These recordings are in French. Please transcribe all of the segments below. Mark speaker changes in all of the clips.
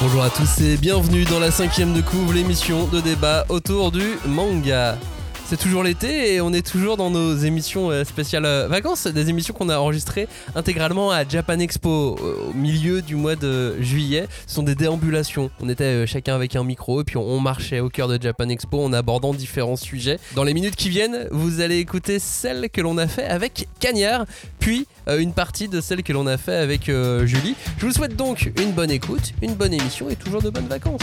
Speaker 1: Bonjour à tous et bienvenue dans la cinquième de couvre, l'émission de débat autour du manga. C'est toujours l'été et on est toujours dans nos émissions euh, spéciales euh, vacances, des émissions qu'on a enregistrées intégralement à Japan Expo euh, au milieu du mois de juillet. Ce sont des déambulations. On était chacun avec un micro et puis on marchait au cœur de Japan Expo en abordant différents sujets. Dans les minutes qui viennent, vous allez écouter celle que l'on a fait avec Cagnard, puis une partie de celle que l'on a fait avec Julie. Je vous souhaite donc une bonne écoute, une bonne émission et toujours de bonnes vacances.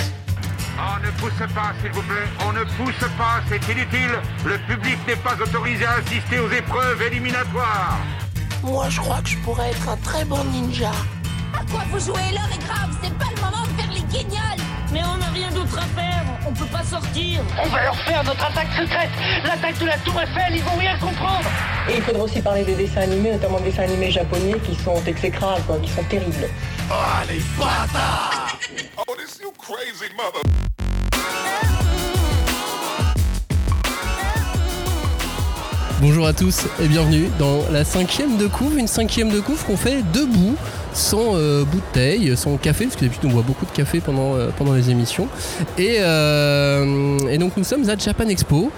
Speaker 2: On ne pousse pas, s'il vous plaît. On ne pousse pas, c'est inutile. Le public n'est pas autorisé à assister aux épreuves éliminatoires.
Speaker 3: Moi, je crois que je pourrais être un très bon ninja.
Speaker 4: À quoi vous jouez L'heure est grave, c'est pas le moment de faire les guignols.
Speaker 5: Mais on n'a rien d'autre à faire, on peut pas sortir.
Speaker 6: On va leur faire notre attaque secrète. L'attaque de la Tour Eiffel, ils vont rien comprendre.
Speaker 7: Et il faudra aussi parler des dessins animés, notamment des dessins animés japonais qui sont exécrables, quoi, qui sont terribles.
Speaker 2: Oh, les bâtards. Oh, this you crazy mother
Speaker 1: Bonjour à tous et bienvenue dans la cinquième de couve, une cinquième de couve qu'on fait debout, sans euh, bouteille, sans café, parce que d'habitude on boit beaucoup de café pendant, euh, pendant les émissions. Et, euh, et, donc nous sommes à Japan Expo,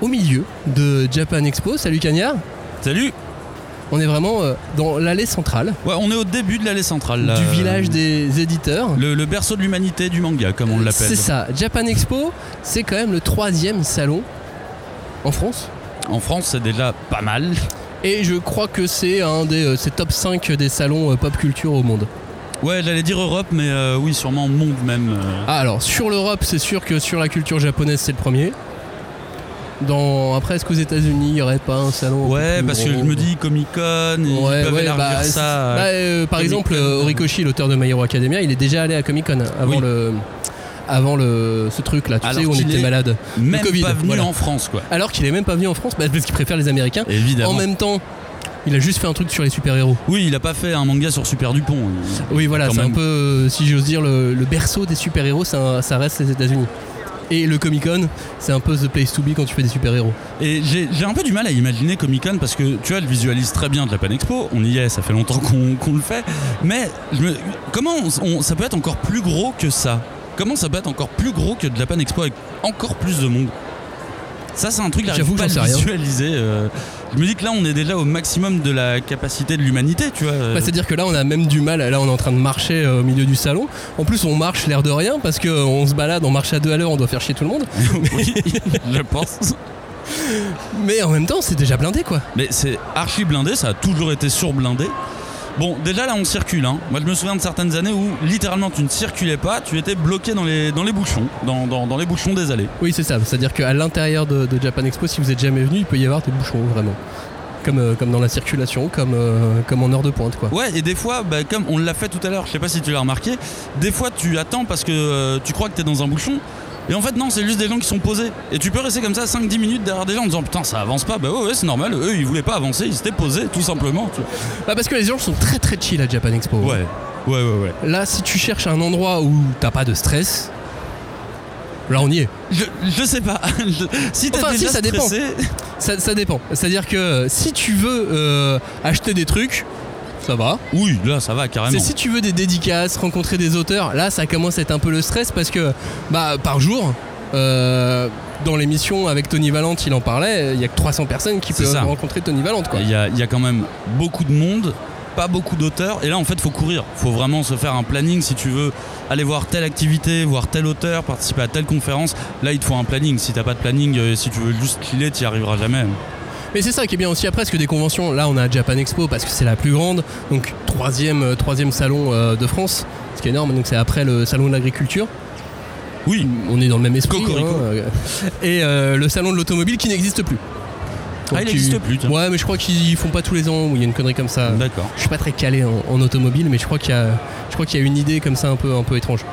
Speaker 1: au milieu de Japan Expo. Salut Cagnard
Speaker 8: Salut
Speaker 1: on est vraiment dans l'allée centrale.
Speaker 8: Ouais, on est au début de l'allée centrale.
Speaker 1: Du village des éditeurs.
Speaker 8: Le, le berceau de l'humanité du manga, comme on l'appelle.
Speaker 1: C'est ça. Japan Expo, c'est quand même le troisième salon en France
Speaker 8: en France, c'est déjà pas mal.
Speaker 1: Et je crois que c'est un des euh, top 5 des salons euh, pop culture au monde.
Speaker 8: Ouais, j'allais dire Europe, mais euh, oui, sûrement monde même.
Speaker 1: Ah, alors, sur l'Europe, c'est sûr que sur la culture japonaise, c'est le premier. Dans... Après, est-ce qu'aux États-Unis, il n'y aurait pas un salon
Speaker 8: Ouais, parce que je me dis Comic Con, ils ouais, peuvent bah, ça.
Speaker 1: Bah, par exemple, Horikoshi, l'auteur de My Hero Academia, il est déjà allé à Comic Con avant le avant le, ce truc là, tu sais, où on était malade.
Speaker 8: Même COVID, pas venu en France quoi.
Speaker 1: Alors qu'il est même pas venu en France bah, parce qu'il préfère les Américains.
Speaker 8: Évidemment.
Speaker 1: En même temps, il a juste fait un truc sur les super-héros.
Speaker 8: Oui, il a pas fait un manga sur Super Dupont.
Speaker 1: Oui, voilà, c'est un peu, euh, si j'ose dire, le, berceau des super-héros, ça, ça, reste les États-Unis. Et le Comic Con, c'est un peu the place to be quand tu fais des super-héros.
Speaker 8: Et j'ai un peu du mal à imaginer Comic Con parce que tu vois, elle visualise très bien de la Pan Expo. On y est, ça fait longtemps qu'on le fait. Mais comment ça peut être encore plus gros que ça? Comment ça peut être encore plus gros que de Japan Expo avec encore plus de monde ça, c'est un truc que j'arrive pas à visualiser. Euh. je me dis que là, on est déjà au maximum de la capacité de l'humanité, tu vois.
Speaker 1: Bah, C'est-à-dire que là, on a même du mal. Là, on est en train de marcher euh, au milieu du salon. En plus, on marche l'air de rien parce qu'on se balade, on marche à deux à l'heure, on doit faire chier tout le monde.
Speaker 8: oui, je pense.
Speaker 1: Mais en même temps, c'est déjà blindé, quoi.
Speaker 8: Mais c'est archi blindé, ça a toujours été surblindé. Bon, déjà là on circule. Hein. Moi je me souviens de certaines années où littéralement tu ne circulais pas, tu étais bloqué dans les, dans les bouchons, dans, les bouchons des allées.
Speaker 1: Oui, c'est ça. C'est-à-dire qu'à l'intérieur de, Japan Expo, si vous êtes jamais venu, il peut y avoir des bouchons vraiment. Comme, euh, comme dans la circulation, comme, euh, comme en heure de pointe. Quoi.
Speaker 8: Ouais, et des fois, bah, comme on l'a fait tout à l'heure, je sais pas si tu l'as remarqué, des fois tu attends parce que euh, tu crois que tu es dans un bouchon, et en fait, non, c'est juste des gens qui sont posés. Et tu peux rester comme ça 5-10 minutes derrière des gens en disant putain, ça avance pas. Bah ouais, c'est normal. Eux, ils voulaient pas avancer, ils s'étaient posés, tout simplement.
Speaker 1: Bah parce que les gens sont très très chill à Japan Expo.
Speaker 8: Ouais, ouais, ouais, ouais.
Speaker 1: Là, si tu cherches un endroit où t'as pas de stress, Là, on y est.
Speaker 8: Je, je sais pas. si t'es déjà
Speaker 1: ça
Speaker 8: dépend.
Speaker 1: Ça, ça dépend. C'est-à-dire que si tu veux euh, acheter des trucs, ça va.
Speaker 8: Oui, là ça va carrément.
Speaker 1: C'est si tu veux des dédicaces, rencontrer des auteurs, là ça commence à être un peu le stress parce que bah par jour, euh, dans l'émission avec Tony Valente, il en parlait, il y a que 300 personnes qui peuvent rencontrer Tony Valente.
Speaker 8: Il y, a, y a quand même beaucoup de monde, pas beaucoup d'auteurs, et là en fait faut courir, faut vraiment se faire un planning si tu veux aller voir telle activité, voir tel auteur, participer à telle conférence. Là il te faut un planning, si t'as pas de planning, euh, si tu veux juste chiller, t'y arriveras jamais.
Speaker 1: Mais c'est ça qui est bien aussi après, parce que des conventions, là on a Japan Expo parce que c'est la plus grande, donc troisième, euh, troisième salon euh, de France, ce qui est énorme, donc c'est après le salon de l'agriculture.
Speaker 8: Oui,
Speaker 1: on est dans le même esprit. Hein, euh, et le salon de l'automobile qui n'existe plus.
Speaker 8: ah, il n'existe plus.
Speaker 1: Ouais, mais je crois qu'ils font pas tous les ans où il y a une connerie comme ça.
Speaker 8: D'accord.
Speaker 1: Je suis pas très calé en, automobile, mais je crois qu'il y a, je crois qu'il y a une idée comme ça un peu, un peu étrange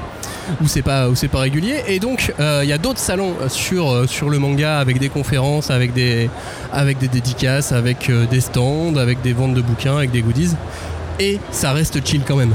Speaker 1: où c'est pas régulier et donc euh, il y a d'autres salons sur euh, sur le manga avec des conférences avec des avec des dédicaces avec euh, des stands avec des ventes de bouquins avec des goodies et ça reste chill quand même.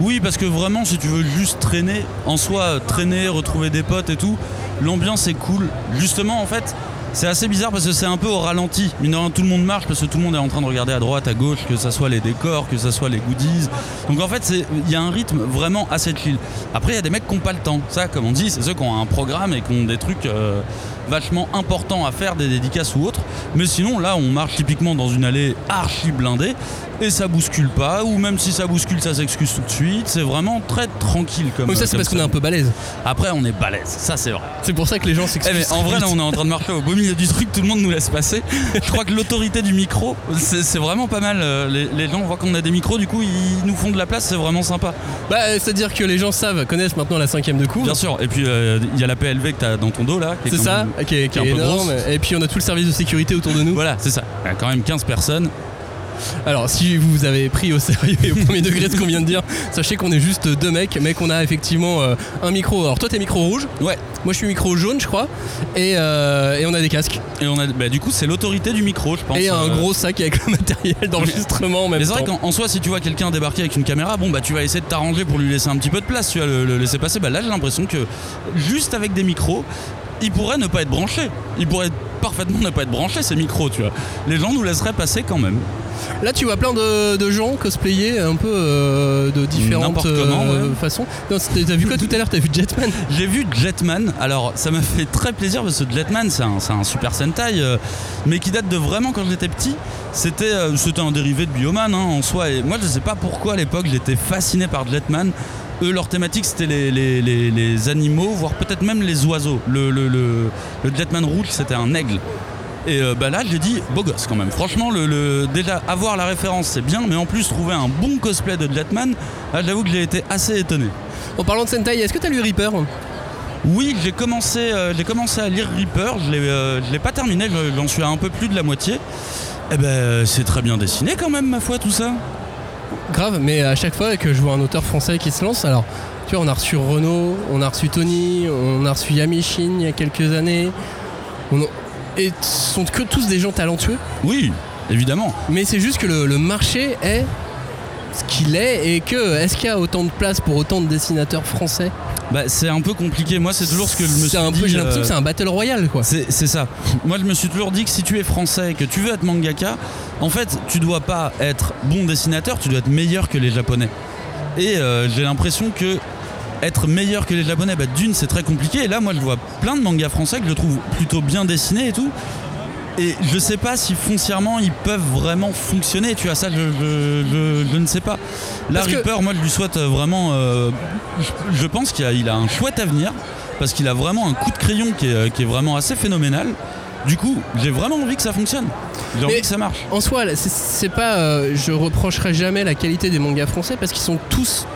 Speaker 8: Oui, parce que vraiment, si tu veux juste traîner, en soi, traîner, retrouver des potes et tout, l'ambiance est cool. Justement, en fait, c'est assez bizarre parce que c'est un peu au ralenti. Mine tout le monde marche parce que tout le monde est en train de regarder à droite, à gauche, que ça soit les décors, que ça soit les goodies. Donc en fait, il y a un rythme vraiment assez chill. Après, il y a des mecs qui n'ont pas le temps. Ça, comme on dit, c'est ceux qui ont un programme et qui ont des trucs euh, vachement importants à faire, des dédicaces ou autres. Mais sinon, là, on marche typiquement dans une allée archi blindée et ça bouscule pas. Ou même si ça bouscule, ça s'excuse tout de suite. C'est vraiment très tranquille comme.
Speaker 1: Ça,
Speaker 8: euh,
Speaker 1: c'est parce qu'on est un peu balèze.
Speaker 8: Après, on est balèze. Ça, c'est vrai.
Speaker 1: C'est pour ça que les gens
Speaker 8: Eh
Speaker 1: s'excusent.
Speaker 8: mais en vrai, là, on est en train de marcher au beau milieu du truc, tout le monde nous laisse passer. Je crois que l'autorité du micro, c'est vraiment pas mal. Euh, Les, les gens voient qu'on a des micros, du coup, ils nous font de la place, c'est vraiment sympa.
Speaker 1: Bah, c'est-à-dire que les gens savent, connaissent maintenant la cinquième de couvre.
Speaker 8: Bien sûr. Et puis, euh, il y a la PLV que t'as dans ton dos là. qui est
Speaker 1: C'est ça,
Speaker 8: même-
Speaker 1: qui est, qui
Speaker 8: qui est
Speaker 1: est
Speaker 8: un peu
Speaker 1: énorme. Et puis on a tout le service de sécurité autour de nous.
Speaker 8: Voilà, c'est ça. Il y a quand même 15 personnes.
Speaker 1: Alors, si vous avez pris au sérieux et au premier degré ce qu'on vient de dire, sachez qu'on est juste deux mecs, mais qu'on a effectivement euh, un micro. Alors, toi, t'es micro rouge,
Speaker 8: Ouais.
Speaker 1: moi, je suis micro jaune, je crois, et, euh, et on a des casques.
Speaker 8: Et on a, bah, du coup, c'est l'autorité du micro, je pense.
Speaker 1: Et un
Speaker 8: Euh,
Speaker 1: gros sac avec le matériel d'enregistrement en même
Speaker 8: Mais c'est vrai qu'en en soi, si tu vois quelqu'un débarquer avec une caméra, bon bah tu vas essayer de t'arranger pour lui laisser un petit peu de place, tu vas le, le laisser passer. Bah là, j'ai l'impression que juste avec des micros, il pourrait ne pas être branché. Il pourrait parfaitement ne pas être branché ces micros, tu vois. Les gens nous laisseraient passer quand même.
Speaker 1: Là, tu vois plein de, de gens cosplayer un peu euh, de différentes
Speaker 8: comment,
Speaker 1: euh,
Speaker 8: ouais.
Speaker 1: façons. Non, T'as vu quoi tout à l'heure? T'as vu Jetman?
Speaker 8: J'ai vu Jetman, alors ça m'a fait très plaisir parce que Jetman c'est un, super Sentai, euh, mais qui date de vraiment quand j'étais petit. C'était c'était un dérivé de Bioman hein, en soi. Et moi je sais pas pourquoi à l'époque j'étais fasciné par Jetman. Eux leur thématique c'était les, les- les- les animaux, voire peut-être même les oiseaux. Le, le, le- le Jetman rouge c'était un aigle. Et euh, bah là j'ai dit beau gosse quand même. Franchement le, le- déjà avoir la référence c'est bien, mais en plus trouver un bon cosplay de Jetman, là j'avoue que j'ai été assez étonné.
Speaker 1: En parlant de Sentai, est-ce que t'as lu Reaper?
Speaker 8: Oui, j'ai commencé, euh, j'ai commencé à lire Reaper, je l'ai, euh, je l'ai pas terminé, je- j'en suis à un peu plus de la moitié. Eh ben, c'est très bien dessiné quand même, ma foi, tout ça.
Speaker 1: Grave, mais à chaque fois que je vois un auteur français qui se lance, alors tu vois, on a reçu Renaud, on a reçu Tony, on a reçu Yamishin il y a quelques années, on a- et ce sont que tous des gens talentueux,
Speaker 8: Oui, évidemment.
Speaker 1: mais c'est juste que le, le marché est ce qu'il est et que est-ce qu'il y a autant de place pour autant de dessinateurs français
Speaker 8: Bah, c'est un peu compliqué. Moi, c'est toujours ce que je me suis
Speaker 1: C'est un
Speaker 8: dit.
Speaker 1: j'ai l'impression
Speaker 8: euh,
Speaker 1: que c'est un battle royal quoi.
Speaker 8: C'est c'est ça. Moi, je me suis toujours dit que si tu es français et que tu veux être mangaka, en fait, tu dois pas être bon dessinateur, tu dois être meilleur que les japonais. Et euh, j'ai l'impression que être meilleur que les japonais, bah, d'une, c'est très compliqué. Et là, moi, je vois plein de mangas français que je trouve plutôt bien dessinés et tout. Et je sais pas si foncièrement ils peuvent vraiment fonctionner, tu vois, ça je, je- je- je ne sais pas.
Speaker 1: Parce que-
Speaker 8: Reaper, moi je lui souhaite vraiment. euh, je, pense qu'il a, il a un chouette avenir, parce qu'il a vraiment un coup de crayon qui est, qui est vraiment assez phénoménal. Du coup, j'ai vraiment envie que ça fonctionne. J'ai envie que ça marche.
Speaker 1: En soi, c'est- c'est pas, euh, je reprocherai jamais la qualité des mangas français parce qu'ils sont tous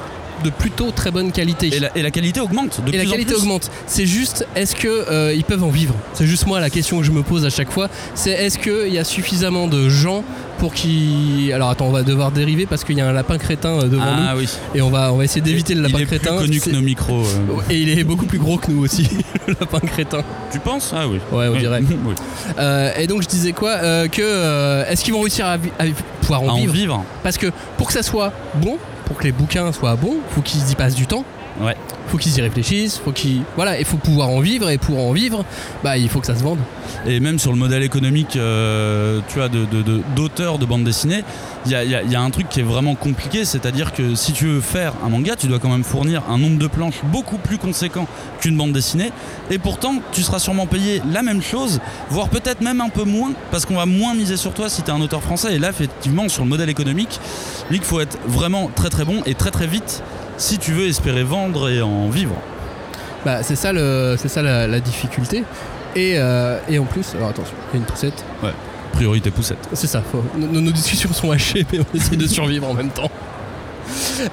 Speaker 1: de plutôt très bonne qualité.
Speaker 8: Et la, et la qualité augmente. De
Speaker 1: Et la
Speaker 8: plus en
Speaker 1: qualité
Speaker 8: plus.
Speaker 1: augmente. C'est juste, est-ce que euh, ils peuvent en vivre? C'est juste moi la question que je me pose à chaque fois. C'est est-ce qu'il y a suffisamment de gens pour qui Alors attends, on va devoir dériver parce qu'il y a un lapin crétin euh, devant
Speaker 8: Ah oui.
Speaker 1: nous et on va on va essayer d'éviter le lapin
Speaker 8: il est
Speaker 1: crétin.
Speaker 8: plus connu que nos micros. euh.
Speaker 1: Et il est beaucoup plus gros que nous aussi, le lapin crétin.
Speaker 8: Tu penses? Ah oui.
Speaker 1: Ouais, on
Speaker 8: Oui.
Speaker 1: dirait.
Speaker 8: Oui.
Speaker 1: Euh, et donc je disais quoi Euh, Que est-ce qu'ils vont réussir à, pouvoir
Speaker 8: À
Speaker 1: en vivre. Parce que pour que ça soit bon, pour que les bouquins soient bons, faut qu'ils y passent du temps.
Speaker 8: Ouais.
Speaker 1: Faut qu'ils y réfléchissent, faut qu'ils voilà, il faut pouvoir en vivre et pour en vivre, bah il faut que ça se vende.
Speaker 8: Et même sur le modèle économique, euh, tu vois, de, de- de- d'auteur de bande dessinée, il y a, y a un truc qui est vraiment compliqué, c'est-à-dire que si tu veux faire un manga, tu dois quand même fournir un nombre de planches beaucoup plus conséquent qu'une bande dessinée, et pourtant tu seras sûrement payé la même chose, voire peut-être même un peu moins, parce qu'on va moins miser sur toi si tu es un auteur français. Et là, effectivement, sur le modèle économique, il faut être vraiment très très bon et très très vite si tu veux espérer vendre et en vivre.
Speaker 1: Bah c'est ça le c'est ça la, la difficulté. Et, euh, et en plus, alors attention, il y a une poussette.
Speaker 8: Priorité poussette.
Speaker 1: C'est ça, faut- nos, nos discussions sont hachées, mais on essaie de survivre en même temps.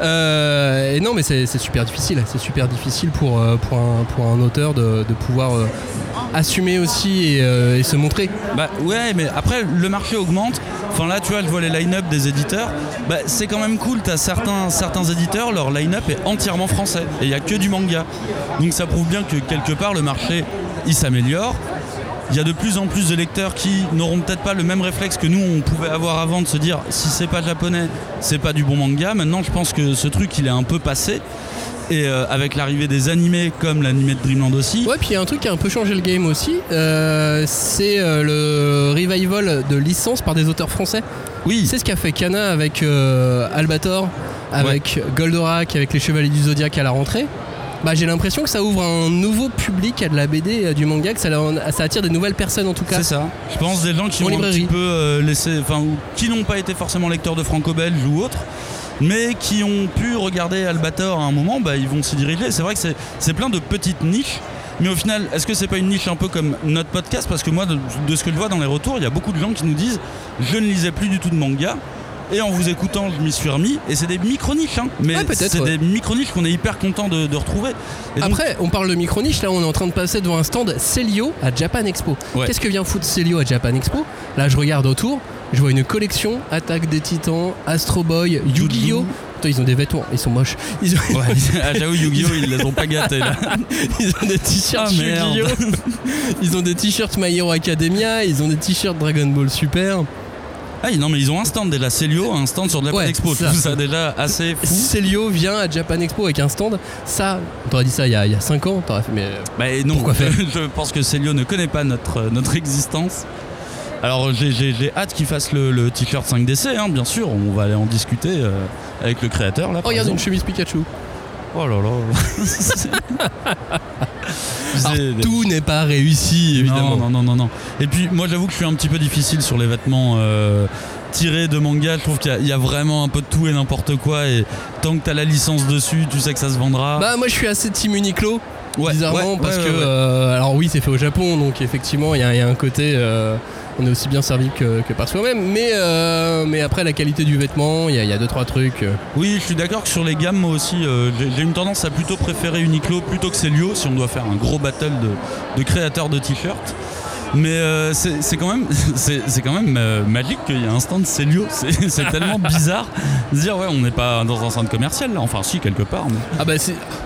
Speaker 1: Euh, et non, mais c'est super difficile. C'est super difficile pour, euh, un, auteur de, pouvoir euh, assumer aussi et, se montrer.
Speaker 8: Bah ouais, mais après le marché augmente. Enfin là, tu vois, je vois les line-up des éditeurs. Bah c'est quand même cool. T'as certains certains éditeurs, leur line-up est entièrement français et il y a que du manga. Donc ça prouve bien que quelque part le marché il s'améliore. Il y a de plus en plus de lecteurs qui n'auront peut-être pas le même réflexe que nous on pouvait avoir avant de se dire si c'est pas japonais, c'est pas du bon manga. Maintenant, je pense que ce truc il est un peu passé. Et euh, avec l'arrivée des animés comme l'animé de Dreamland aussi.
Speaker 1: Ouais, puis il y a un truc qui a un peu changé le game aussi. euh, c'est euh, le revival de licence par des auteurs français.
Speaker 8: Oui,
Speaker 1: C'est ce qu'a fait Kana avec euh, Albator, avec Goldorak, avec les Chevaliers du Zodiaque à la rentrée. Bah, j'ai l'impression que ça ouvre un nouveau public à de la BD, à du manga, que ça, ça attire des nouvelles personnes en tout cas.
Speaker 8: c'est ça. Je pense des gens qui ont un petit peu euh, laissé, enfin, ou qui n'ont pas été forcément lecteurs de franco-belge ou autres, mais qui ont pu regarder Albator à un moment, bah, ils vont s'y diriger. C'est vrai que c'est- c'est plein de petites niches. Mais au final, est-ce que c'est pas une niche un peu comme notre podcast? Parce que moi, de, de ce que je vois dans les retours, il y a beaucoup de gens qui nous disent Je ne lisais plus du tout de manga. Et en vous écoutant, je m'y suis remis. Et c'est des micro-niches, hein. Mais
Speaker 1: Ouais,
Speaker 8: c'est
Speaker 1: ouais.
Speaker 8: des micro-niches qu'on est hyper content de, de retrouver. Et donc,
Speaker 1: Après, on parle de micro-niche, là on est en train de passer devant un stand Celio à Japan Expo.
Speaker 8: Ouais.
Speaker 1: Qu'est-ce que vient foutre Celio à Japan Expo? Là je regarde autour, je vois une collection Attaque des Titans, Astro Boy, Yu-Gi-Oh! Ils ont des vêtements, ils sont moches. Ils ont,
Speaker 8: Ouais, ah, j'avoue, Yu-Gi-Oh! ils les ont pas gâtés là.
Speaker 1: ils ont des t-shirts
Speaker 8: Ah.
Speaker 1: Yu-Gi-Oh! Ils ont des t-shirts My Hero Academia, ils ont des t-shirts Dragon Ball Super.
Speaker 8: Ah, non, mais ils ont un stand déjà. Celio, un stand sur
Speaker 1: Ouais,
Speaker 8: Expo.
Speaker 1: Ça.
Speaker 8: trouve ça déjà assez fou.
Speaker 1: Celio vient à Japan Expo avec un stand. Ça, on t'aurait dit ça il y a, il y a 5 ans, t'aurais fait mais. euh,
Speaker 8: Bah, non,
Speaker 1: Pourquoi faire
Speaker 8: je pense que Celio ne connaît pas notre, notre existence. Alors j'ai- j'ai hâte qu'il fasse le, le t-shirt 5DC, hein, bien sûr. On va aller en discuter euh, avec le créateur là.
Speaker 1: Oh, regarde une
Speaker 8: exemple.
Speaker 1: chemise Pikachu.
Speaker 8: Oh là là.
Speaker 1: Alors, tout n'est pas réussi, évidemment.
Speaker 8: Non, non, non, non, non. Et puis moi j'avoue que je suis un petit peu difficile sur les vêtements euh, tirés de manga. Je trouve qu'il y a- il y, a vraiment un peu de tout et n'importe quoi. Et tant que t'as la licence dessus, tu sais que ça se vendra.
Speaker 1: Bah moi je suis assez team Uniqlo
Speaker 8: Ouais,
Speaker 1: bizarrement
Speaker 8: ouais,
Speaker 1: parce
Speaker 8: ouais,
Speaker 1: que euh, alors oui c'est fait au Japon donc effectivement il y, a- il y a un côté euh, on est aussi bien servi que, par soi-même mais euh, mais après la qualité du vêtement il y, a- deux trois trucs euh.
Speaker 8: Oui, je suis d'accord que sur les gammes, moi aussi, euh, j'ai une tendance à plutôt préférer Uniqlo plutôt que Celio si on doit faire un gros battle de créateurs de t-shirts. Mais euh, c'est quand même, c'est quand même euh, magique qu'il y ait un stand Celio. C'est tellement bizarre de se dire ouais, on n'est pas dans un centre commercial là. Enfin, si quelque part. mais-
Speaker 1: ah bah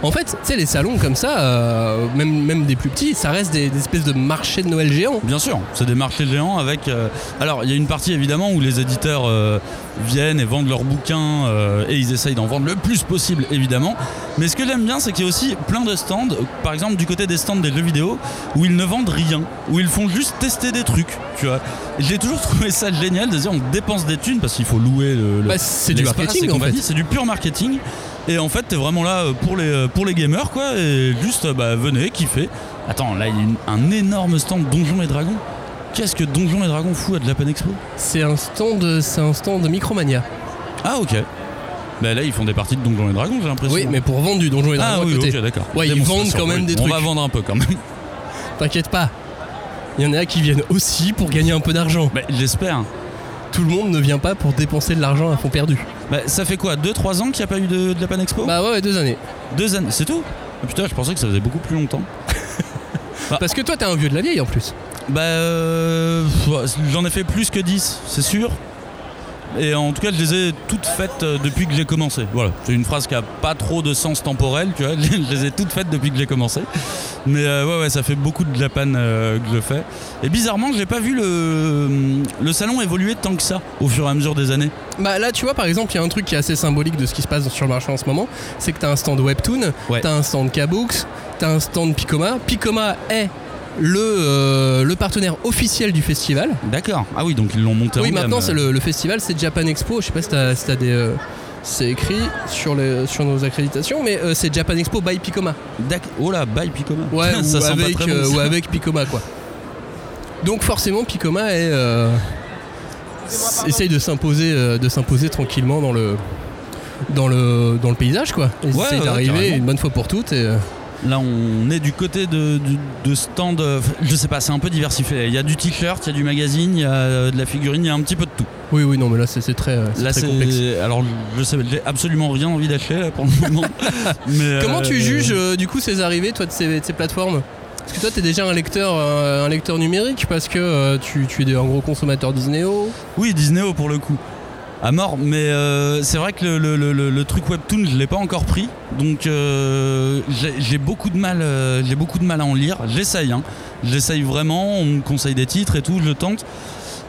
Speaker 1: en fait tu sais les salons comme ça euh, même même des plus petits ça reste des, des espèces de marchés de Noël géants
Speaker 8: Bien sûr, c'est des marchés géants avec. euh, alors, il y a une partie évidemment où les éditeurs viennent et vendent leurs bouquins et ils essayent d'en vendre le plus possible évidemment. Mais ce que j'aime bien, c'est qu'il y a aussi plein de stands, par exemple du côté des stands des jeux vidéo, où ils ne vendent rien, où ils font juste tester des trucs, tu vois. J'ai toujours trouvé ça génial de dire on dépense des thunes parce qu'il faut louer le. le-
Speaker 1: Bah, c'est du marketing,
Speaker 8: et
Speaker 1: en fait.
Speaker 8: C'est du pur marketing. Et en fait, t'es vraiment là euh, pour les, euh, pour les gamers, quoi. Et juste, euh, bah, venez, kiffez. Attends, là, il y a une- un énorme stand Donjons et Dragons. Qu'est-ce que Donjons et Dragons fout à Japan Expo?
Speaker 1: C'est un stand c'est un stand Micromania
Speaker 8: Ah, ok. Bah, là, ils font des parties de Donjons et Dragons, j'ai l'impression.
Speaker 1: oui mais pour vendre du donjon et
Speaker 8: Ah,
Speaker 1: dragons
Speaker 8: oui,
Speaker 1: à côté
Speaker 8: ok, d'accord.
Speaker 1: Ouais, ils vendent quand même
Speaker 8: oui.
Speaker 1: des
Speaker 8: On va
Speaker 1: trucs.
Speaker 8: vendre un peu quand même.
Speaker 1: t'inquiète pas il y en a qui viennent aussi pour gagner un peu d'argent
Speaker 8: Bah, j'espère.
Speaker 1: tout le monde ne vient pas pour dépenser de l'argent à fond perdu
Speaker 8: Bah, ça fait quoi 2-3 ans qu'il n'y a pas eu de, de Japan Expo?
Speaker 1: Bah ouais, ouais deux années
Speaker 8: Deux années, c'est tout? Ah, Putain, je pensais que ça faisait beaucoup plus longtemps.
Speaker 1: Parce que toi, t'es un vieux de la vieille en plus.
Speaker 8: Bah, euh, j'en ai fait plus que 10, c'est sûr. Et en tout cas, je les ai toutes faites euh, depuis que j'ai commencé. Voilà, c'est une phrase qui a pas trop de sens temporel, tu vois. Je les ai toutes faites depuis que j'ai commencé. Mais euh, ouais, ouais, ça fait beaucoup de Japan euh, que je fais. Et bizarrement, j'ai pas vu le, le salon évoluer tant que ça au fur et à mesure des années.
Speaker 1: Bah là, tu vois, par exemple, il y a un truc qui est assez symbolique de ce qui se passe sur le marché en ce moment. C'est que t'as un stand Webtoon,
Speaker 8: Ouais.
Speaker 1: t'as un stand Kabooks, t'as un stand Picoma. Picoma est le, euh, le partenaire officiel du festival.
Speaker 8: D'accord. Ah oui, donc ils l'ont monté en
Speaker 1: oui,
Speaker 8: gamme.
Speaker 1: maintenant, c'est le, le festival, c'est Japan Expo. Je sais pas si t'as si t'as des. euh, c'est écrit sur, les, sur nos accréditations, mais euh, c'est Japan Expo by Picoma.
Speaker 8: D'ac- Oh là, bye Picoma.
Speaker 1: Ouais,
Speaker 8: ça
Speaker 1: ou,
Speaker 8: sent
Speaker 1: avec,
Speaker 8: pas très bon,
Speaker 1: euh,
Speaker 8: ça.
Speaker 1: ou avec Picoma, quoi. Donc forcément, Picoma est, euh, s- essaye de s'imposer, euh, de s'imposer tranquillement dans le, dans le, dans le paysage, quoi. Ils
Speaker 8: Ouais,
Speaker 1: essayent
Speaker 8: ouais,
Speaker 1: d'arriver
Speaker 8: carrément.
Speaker 1: une bonne fois pour toutes. Et, euh,
Speaker 8: Là, on est du côté de, stand. euh, Je sais pas, c'est un peu diversifié. Il y a du t-shirt, il y a du magazine, il y a euh, de la figurine, il y a un petit peu de tout.
Speaker 1: oui, oui, non, mais là, c'est très, euh, c'est
Speaker 8: Là,
Speaker 1: très complexe.
Speaker 8: Alors, je sais, j'ai absolument rien envie d'acheter là pour le moment. Mais,
Speaker 1: Comment tu juges euh, du coup ces arrivées, toi, de ces, de ces plateformes? Parce que toi, t'es déjà un lecteur, un lecteur numérique parce que euh, tu, tu es un gros consommateur Disneyo.
Speaker 8: Oui, Disney pour le coup. À mort, mais euh, c'est vrai que le, le- le- le truc webtoon, je l'ai pas encore pris, donc euh, j'ai beaucoup de mal, euh, j'ai beaucoup de mal à en lire. J'essaye, hein. j'essaye vraiment. On me conseille des titres et tout, je tente.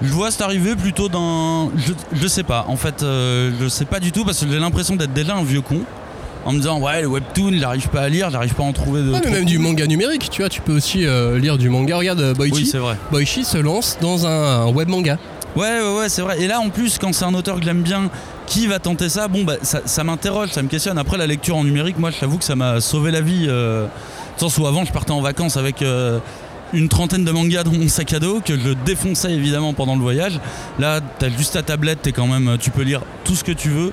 Speaker 8: Je vois c'est arrivé plutôt d'un, je, je sais pas. En fait, euh, je sais pas du tout parce que j'ai l'impression d'être déjà un vieux con en me disant ouais le webtoon j'arrive pas à lire, j'arrive pas à en trouver de.
Speaker 1: Ouais, mais même du manga numérique, tu vois, tu peux aussi euh, lire du manga. Regarde, Boichi,
Speaker 8: Oui c'est vrai.
Speaker 1: Boichi se lance dans un, un web manga.
Speaker 8: Ouais, ouais, ouais, c'est vrai. Et là, en plus, quand c'est un auteur que j'aime bien, qui va tenter ça? Bon, bah, ça, m'interroge, ça me questionne. Après, la lecture en numérique, moi, je t'avoue que ça m'a sauvé la vie. Euh, dans sens où avant, je partais en vacances avec euh, une trentaine de mangas dans mon sac à dos que je défonçais évidemment pendant le voyage. Là, t'as juste ta tablette, t'es quand même, tu peux lire tout ce que tu veux.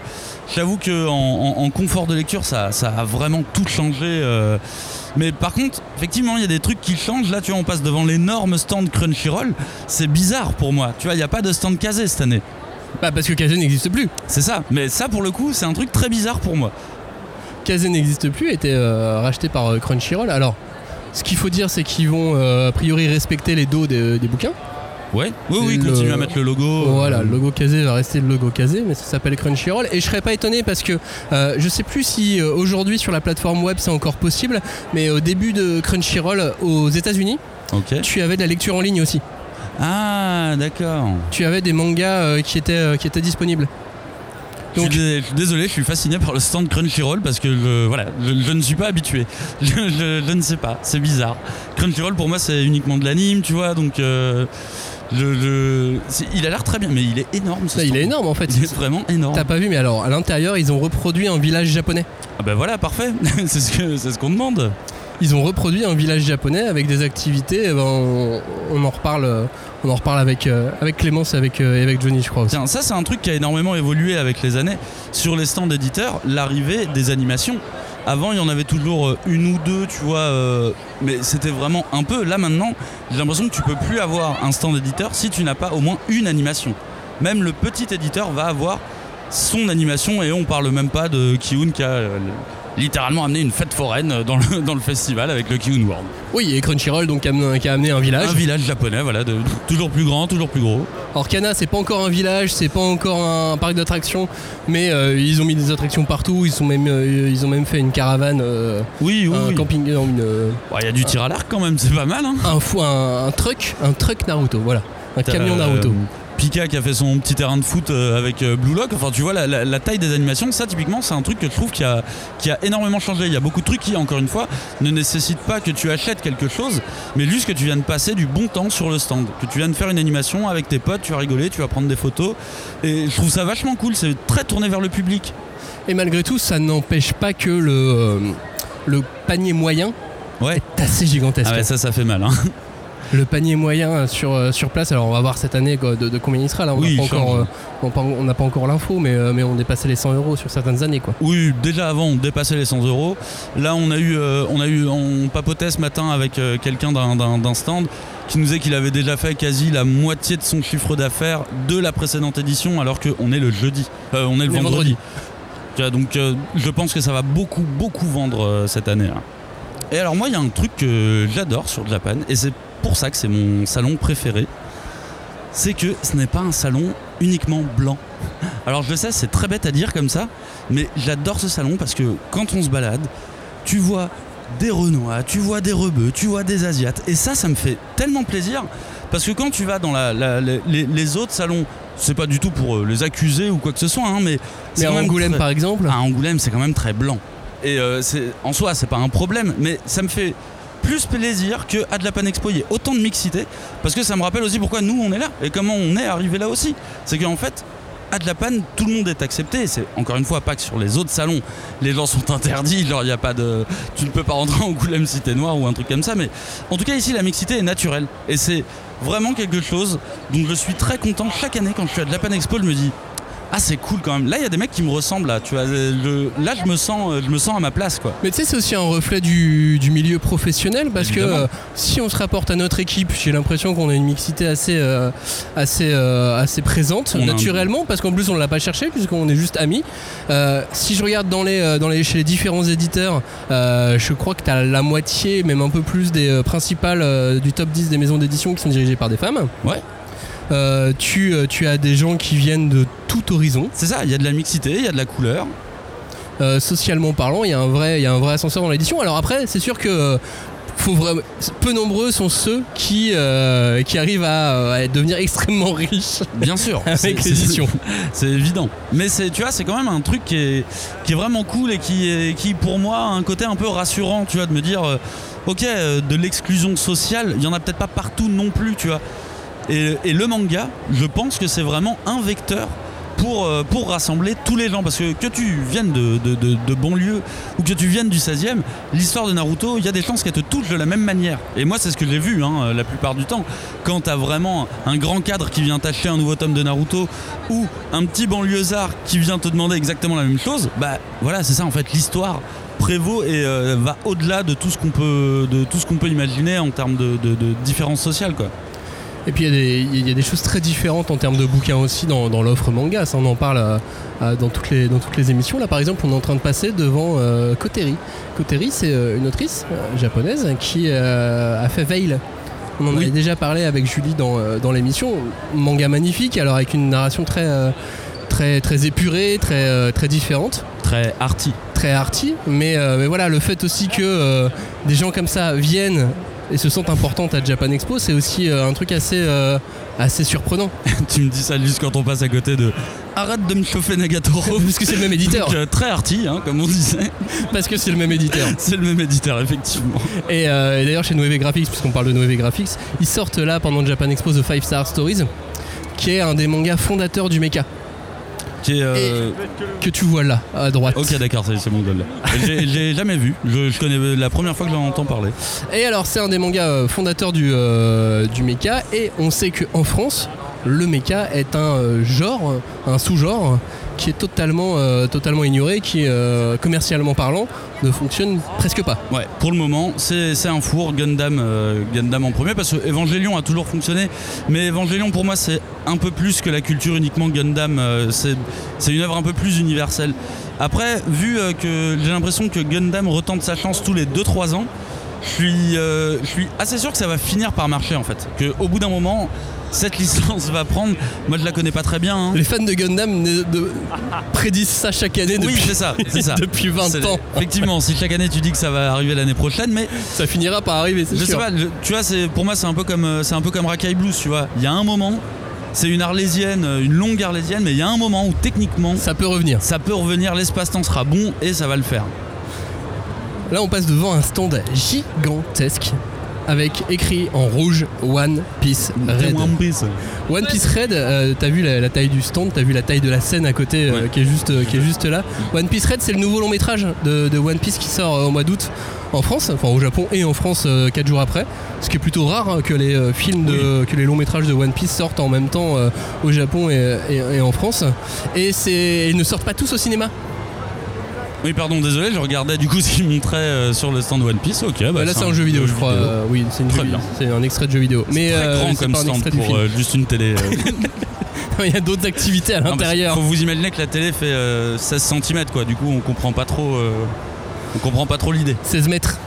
Speaker 8: J'avoue que en, en- en confort de lecture, ça, ça a vraiment tout changé. euh. Mais par contre, effectivement, il y a des trucs qui changent. Là, tu vois, on passe devant l'énorme stand Crunchyroll. C'est bizarre pour moi. Tu vois, il n'y a pas de stand casé cette année.
Speaker 1: Bah, parce que Kazé n'existe plus.
Speaker 8: C'est ça. Mais ça, pour le coup, c'est un truc très bizarre pour moi.
Speaker 1: Kazé n'existe plus, été euh, racheté par euh, Crunchyroll. Alors, ce qu'il faut dire, c'est qu'ils vont euh, a priori respecter les dos des, des bouquins.
Speaker 8: Ouais. Oui, oui,
Speaker 1: le-
Speaker 8: continue à mettre le logo.
Speaker 1: Voilà, le logo Kazé va rester le logo Kazé, mais ça s'appelle Crunchyroll. Et je serais pas étonné parce que euh, je sais plus si euh, aujourd'hui sur la plateforme web c'est encore possible, mais au début de Crunchyroll aux États-Unis, tu avais de la lecture en ligne aussi.
Speaker 8: Ah, d'accord.
Speaker 1: Tu avais des mangas euh, qui étaient qui étaient disponibles.
Speaker 8: Je suis
Speaker 1: Donc-
Speaker 8: je suis désolé, je suis fasciné par le stand Crunchyroll parce que je, voilà, je, je ne suis pas habitué. Je, je- je ne sais pas, c'est bizarre. Crunchyroll pour moi c'est uniquement de l'anime, tu vois, donc euh, je- c'est- il a l'air très bien, mais il est énorme. Ce
Speaker 1: Ça, il est énorme en fait.
Speaker 8: Il est vraiment énorme.
Speaker 1: T'as pas vu, mais alors à l'intérieur, ils ont reproduit un village japonais.
Speaker 8: Ah bah voilà, parfait. c'est ce c'est ce qu'on demande.
Speaker 1: Ils ont reproduit un village japonais avec des activités. eh ben, on, en reparle, euh, on en reparle avec euh, avec Clémence et avec euh, et avec Johnny, je crois.
Speaker 8: Tiens, ça c'est un truc qui a énormément évolué avec les années. Sur les stands éditeurs, l'arrivée des animations. Avant, il y en avait toujours une ou deux, tu vois, mais c'était vraiment un peu. Là maintenant, j'ai l'impression que tu peux plus avoir un stand éditeur si tu n'as pas au moins une animation. Même le petit éditeur va avoir son animation et on parle même pas de Kiun qui a littéralement amené une fête foraine dans le, dans le festival avec le Kiun World.
Speaker 1: Oui, et Crunchyroll donc qui a amené, qui a amené un village.
Speaker 8: Un village japonais, voilà, de, toujours plus grand, toujours plus gros.
Speaker 1: Alors Kana, c'est pas encore un village, c'est pas encore un parc d'attractions, mais euh, ils ont mis des attractions partout. Ils sont même, euh, ils ont même fait une caravane, euh,
Speaker 8: Oui, oui,
Speaker 1: un
Speaker 8: oui.
Speaker 1: camping, euh,
Speaker 8: Ouais, Il y a du tir à l'arc quand même, c'est pas mal. Hein.
Speaker 1: un, un, un truck, un truck Naruto, voilà, un camion
Speaker 8: Euh,
Speaker 1: Naruto.
Speaker 8: Pika qui a fait son petit terrain de foot euh, avec euh, Blue Lock. Enfin, tu vois, la, la- la taille des animations, ça, typiquement, c'est un truc que je trouve qui a, qui a énormément changé. Il y a beaucoup de trucs qui, encore une fois, ne nécessitent pas que tu achètes quelque chose, mais juste que tu viennes passer du bon temps sur le stand. Que tu viennes faire une animation avec tes potes, tu vas rigoler, tu vas prendre des photos. Et je trouve ça vachement cool. C'est très tourné vers le public.
Speaker 1: Et malgré tout, ça n'empêche pas que le, euh, le panier moyen
Speaker 8: Ouais.
Speaker 1: est assez gigantesque.
Speaker 8: Ah ouais, ça, ça fait mal. Hein.
Speaker 1: Le panier moyen sur, euh, sur place, alors on va voir cette année quoi, de, de combien il sera là. On
Speaker 8: Oui,
Speaker 1: n'a pas, euh, pas- n'a pas encore l'info, mais, euh, mais on dépassait les 100 euros sur certaines années. Quoi.
Speaker 8: Oui, déjà avant, on dépassait les 100 euros. Là, on a eu, euh, on a eu, on papotait ce matin avec quelqu'un d'un- stand qui nous disait qu'il avait déjà fait quasi la moitié de son chiffre d'affaires de la précédente édition, alors qu'on est le jeudi, on est le vendredi.
Speaker 1: vendredi.
Speaker 8: Donc, je pense que ça va beaucoup, beaucoup vendre cette année. là. Et alors, moi, il y a un truc que j'adore sur Japan, et c'est pour ça que c'est mon salon préféré. C'est que ce n'est pas un salon uniquement blanc. Alors je sais, c'est très bête à dire comme ça, mais j'adore ce salon parce que quand on se balade, tu vois des Renois, tu vois des Rebeux, tu vois des Asiates, et ça, ça me fait tellement plaisir parce que quand tu vas dans la- la- la- les, les autres salons, c'est pas du tout pour euh, les accuser ou quoi que ce soit, hein, mais
Speaker 1: à Angoulême
Speaker 8: très-
Speaker 1: par exemple,
Speaker 8: à Angoulême, c'est quand même très blanc. Et euh, en soi, c'est pas un problème, mais ça me fait plus plaisir que à de la Pan Expo, il y ait autant de mixité, parce que ça me rappelle aussi pourquoi nous on est là et comment on est arrivé là aussi. C'est qu'en fait, à de la panne, tout le monde est accepté. C'est encore une fois pas que sur les autres salons, les gens sont interdits. Genre, il y a pas de, tu ne peux pas rentrer en Angoulême si t'es noir ou un truc comme ça. Mais en tout cas, ici, la mixité est naturelle et c'est vraiment quelque chose dont je suis très content chaque année quand je suis à de la Pan Expo. Je me dis, ah c'est cool quand même. Là, il y a des mecs qui me ressemblent là. Tu vois, le- là, je me sens, euh, je me sens à ma place quoi.
Speaker 1: Mais tu sais, c'est aussi un reflet du, du milieu professionnel parce
Speaker 8: Évidemment.
Speaker 1: que euh, si on se rapporte à notre équipe, j'ai l'impression qu'on a une mixité assez, euh, assez, euh, assez présente
Speaker 8: On a un-
Speaker 1: naturellement parce qu'en plus on ne l'a pas cherché puisqu'on est juste amis. Si je regarde dans les, dans les, chez les différents éditeurs, je crois que tu as la moitié, même un peu plus des principales du top 10 des maisons d'édition qui sont dirigées par des femmes.
Speaker 8: Ouais.
Speaker 1: Euh, tu, euh, tu as des gens qui viennent de tout horizon.
Speaker 8: C'est ça. Il y a de la mixité, il y a de la couleur.
Speaker 1: Euh, socialement parlant, il y a un vrai, il y a un vrai ascenseur dans l'édition. Alors après, c'est sûr que faut vraiment, peu nombreux sont ceux qui, euh, qui arrivent à, à devenir extrêmement riches
Speaker 8: Bien sûr.
Speaker 1: avec l'édition.
Speaker 8: C'est évident. Mais c'est, tu vois, c'est quand même un truc qui est, qui est vraiment cool et qui, est, qui, pour moi, a un côté un peu rassurant, tu vois, de me dire, ok, de l'exclusion sociale, il y en a peut-être pas partout non plus, tu vois. Et, le manga, je pense que c'est vraiment un vecteur pour, euh, pour rassembler tous les gens. Parce que que tu viennes de, de, de, de ou que tu viennes du 16e, l'histoire de Naruto, il y a des chances qu'elle te touche de la même manière. Et moi, c'est ce que j'ai vu hein, la plupart du temps. Quand t'as vraiment un grand cadre qui vient t'acheter un nouveau tome de Naruto ou un petit banlieusard qui vient te demander exactement la même chose, bah voilà, c'est ça en fait, l'histoire prévaut et euh, va au-delà de tout ce qu'on peut peut imaginer en termes de, de, de différences sociales quoi.
Speaker 1: Et puis il y, a des- il y a des choses très différentes en termes de bouquins aussi dans, dans l'offre manga. Ça, on en parle euh, euh, dans, toutes les, dans toutes les émissions. Là, par exemple, on est en train de passer devant euh, Koteri. Koteri, c'est euh, une autrice euh, japonaise qui a fait Veil. On en
Speaker 8: Oui.
Speaker 1: avait déjà parlé avec Julie dans, dans l'émission. Manga magnifique, alors avec une narration très, très, très épurée, très, très différente
Speaker 8: Très arty.
Speaker 1: très arty, mais, mais voilà, le fait aussi que des gens comme ça viennent et se sentent importantes à Japan Expo, c'est aussi euh, un truc assez, euh, assez surprenant.
Speaker 8: tu me dis ça juste quand on passe à côté de arrête de me chauffer Nagatoro
Speaker 1: Parce que c'est le même éditeur.
Speaker 8: Donc, euh, très arty hein, comme on disait.
Speaker 1: Parce que c'est le même éditeur.
Speaker 8: C'est le même éditeur effectivement.
Speaker 1: Et, et d'ailleurs, chez Noévé Graphics, puisqu'on parle de Noévé Graphics, ils sortent là pendant Japan Expo The Five Star Stories, qui est un des mangas fondateurs du mecha,
Speaker 8: Qui est, euh,
Speaker 1: que tu vois là, à droite.
Speaker 8: Ok d'accord, c'est mon goal. J'ai jamais vu. Je, je connais la première fois que j'en entends parler.
Speaker 1: Et alors, c'est un des mangas euh, fondateurs du, euh, du mecha, et on sait qu'en France, le mecha est un euh, genre, un sous-genre, qui est totalement, euh, totalement ignoré, qui, euh, commercialement parlant, ne fonctionne presque pas.
Speaker 8: Ouais, pour le moment, c'est un four Gundam, Gundam en premier, parce que Evangelion a toujours fonctionné, mais Evangelion pour moi c'est un peu plus que la culture uniquement Gundam, c'est une œuvre un peu plus universelle. Après, vu que j'ai l'impression que Gundam retente sa chance tous les 2-3 ans, je suis, je suis assez sûr que ça va finir par marcher en fait. Qu'au bout d'un moment, cette licence va prendre. Moi je la connais pas très bien. hein.
Speaker 1: Les fans de Gundam ne- de- prédisent ça chaque année depuis,
Speaker 8: c'est ça, c'est ça.
Speaker 1: depuis 20
Speaker 8: C'est-
Speaker 1: ans.
Speaker 8: Effectivement, si chaque année tu dis que ça va arriver l'année prochaine, mais
Speaker 1: Ça finira par arriver, c'est
Speaker 8: Je
Speaker 1: sûr.
Speaker 8: sais pas, je- tu vois, c'est pour moi c'est un peu comme euh, c'est un peu comme Rakai Blues, tu vois. Il y a un moment, c'est une arlésienne, euh, une longue arlésienne, mais il y a un moment où techniquement
Speaker 1: Ça peut revenir.
Speaker 8: ça peut revenir, l'espace-temps sera bon et ça va le faire.
Speaker 1: Là, on passe devant un stand gigantesque avec écrit en rouge One Piece Red.
Speaker 8: One Piece.
Speaker 1: One Piece Red, euh, t'as vu la, la taille du stand, t'as vu la taille de la scène à côté euh,
Speaker 8: Ouais.
Speaker 1: qui, est juste, euh, qui est juste là. One Piece Red, c'est le nouveau long métrage de, de One Piece qui sort euh, au mois d'août en France, enfin au Japon et en France 4 jours après. Ce qui est plutôt rare hein, que les euh, films, de, que les longs métrages de One Piece sortent en même temps euh, au Japon et, et- et en France. Et c'est, ils ne sortent pas tous au cinéma.
Speaker 8: Oui, pardon, désolé, je regardais du coup ce qu'il montrait euh, sur le stand One Piece. Ok, bah,
Speaker 1: là, c'est un jeu vidéo, je crois.
Speaker 8: vidéo.
Speaker 1: Euh, oui, c'est une
Speaker 8: Très
Speaker 1: jeu-
Speaker 8: bien.
Speaker 1: C'est un extrait de jeu vidéo. Mais
Speaker 8: Très
Speaker 1: euh,
Speaker 8: grand
Speaker 1: c'est
Speaker 8: comme
Speaker 1: pas un
Speaker 8: stand
Speaker 1: extrait du
Speaker 8: pour
Speaker 1: film.
Speaker 8: euh, juste une télé. euh.
Speaker 1: Il y a d'autres activités à
Speaker 8: Non, parce que
Speaker 1: l'intérieur.
Speaker 8: Faut vous imaginer que la télé fait euh, 16 cm quoi. Du coup, on comprend pas trop. euh, on comprend pas trop l'idée.
Speaker 1: 16 mètres.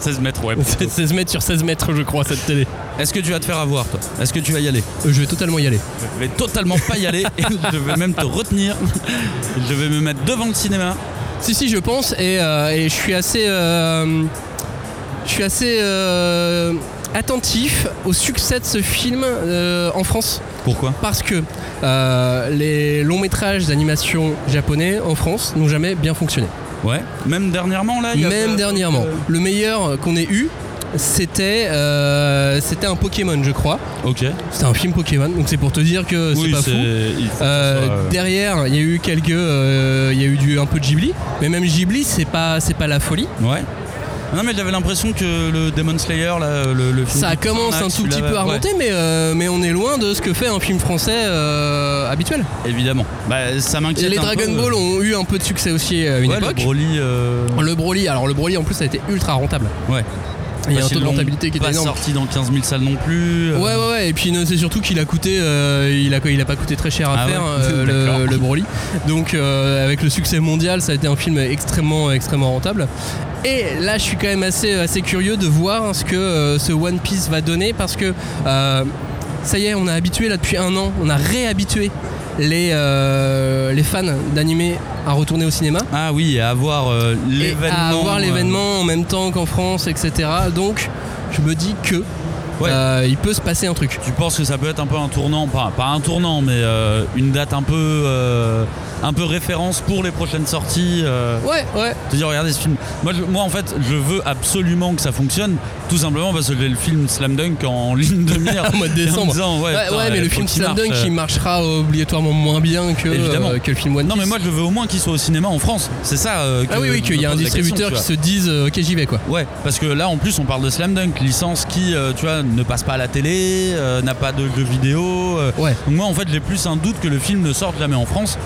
Speaker 8: 16 mètres, ouais.
Speaker 1: C'est 16 mètres sur 16 mètres, je crois, cette télé.
Speaker 8: Est-ce que tu vas te faire avoir, toi? Est-ce que tu vas y aller?
Speaker 1: Euh, Je vais totalement y aller.
Speaker 8: Je vais totalement pas y aller. et je vais même te retenir. Je vais me mettre devant le cinéma.
Speaker 1: Si, si, je pense. Et, euh, et je suis assez. euh, je suis assez. euh, attentif au succès de ce film euh, en France.
Speaker 8: Pourquoi?
Speaker 1: Parce que euh, les longs métrages d'animation japonais en France n'ont jamais bien fonctionné.
Speaker 8: Ouais. Même dernièrement là. y a
Speaker 1: Même
Speaker 8: pas-
Speaker 1: dernièrement. Le meilleur qu'on ait eu, c'était euh, c'était un Pokémon, je crois.
Speaker 8: Ok.
Speaker 1: C'était un film Pokémon, donc c'est pour te dire que c'est
Speaker 8: oui,
Speaker 1: pas fou. Euh,
Speaker 8: soit, euh,
Speaker 1: derrière, il y a eu quelques, euh, il y a eu du un peu de Ghibli, mais même Ghibli, c'est pas, c'est pas la folie.
Speaker 8: Ouais. Non mais j'avais l'impression que le Demon Slayer là, le, le film
Speaker 1: Ça commence un tout petit peu à
Speaker 8: ouais,
Speaker 1: remonter, mais, euh, mais on est loin de ce que fait un film français euh, habituel.
Speaker 8: Évidemment. Bah ça m'inquiète.
Speaker 1: Les
Speaker 8: un
Speaker 1: Dragon
Speaker 8: peu.
Speaker 1: Ball ont eu un peu de succès aussi à une
Speaker 8: Ouais,
Speaker 1: époque.
Speaker 8: Le Broly. euh,
Speaker 1: Le Broly, alors le Broly en plus ça a été ultra rentable.
Speaker 8: Ouais.
Speaker 1: Il y a un
Speaker 8: parce
Speaker 1: taux de rentabilité qui était
Speaker 8: pas
Speaker 1: énorme.
Speaker 8: sorti dans 15 000 salles non plus. euh,
Speaker 1: Ouais ouais ouais et puis c'est surtout qu'il a coûté euh, il, a, il a pas coûté très cher à
Speaker 8: Ah ouais.
Speaker 1: faire euh, le, le Broly. Donc avec le succès mondial ça a été un film extrêmement extrêmement rentable. Et là je suis quand même assez, assez curieux de voir ce que ce One Piece va donner parce que ça y est on a habitué là depuis un an. On a réhabitué les, euh, les fans d'animé à retourner au cinéma.
Speaker 8: Ah oui, à avoir euh, l'événement.
Speaker 1: à avoir
Speaker 8: euh,
Speaker 1: l'événement en même temps qu'en France, etc. Donc, je me dis que
Speaker 8: Ouais.
Speaker 1: euh, il peut se passer un truc.
Speaker 8: Tu penses que ça peut être un peu un tournant, pas, pas un tournant, mais euh, une date un peu, euh, un peu référence pour les prochaines sorties.
Speaker 1: Ouais, ouais.
Speaker 8: te dire regardez ce film. Moi, je- moi en fait, je veux absolument que ça fonctionne, tout simplement parce que j'ai le film Slam Dunk en ligne de mire.
Speaker 1: En mois de décembre.
Speaker 8: disant, ouais,
Speaker 1: Ouais,
Speaker 8: putain,
Speaker 1: ouais, mais le film Slam Dunk, il marchera obligatoirement moins bien que,
Speaker 8: Évidemment.
Speaker 1: que le film One Piece.
Speaker 8: Non mais moi je veux au moins qu'il soit au cinéma en France. C'est ça. que
Speaker 1: ah oui, oui, qu'il y a un distributeur
Speaker 8: question,
Speaker 1: qui se dise ok j'y vais quoi.
Speaker 8: Ouais, parce que là en plus on parle de Slam Dunk, licence qui, tu vois, ne passe pas à la télé, euh, n'a pas de jeux vidéo. euh.
Speaker 1: Ouais.
Speaker 8: Donc moi en fait j'ai plus un doute que le film ne sorte jamais en France.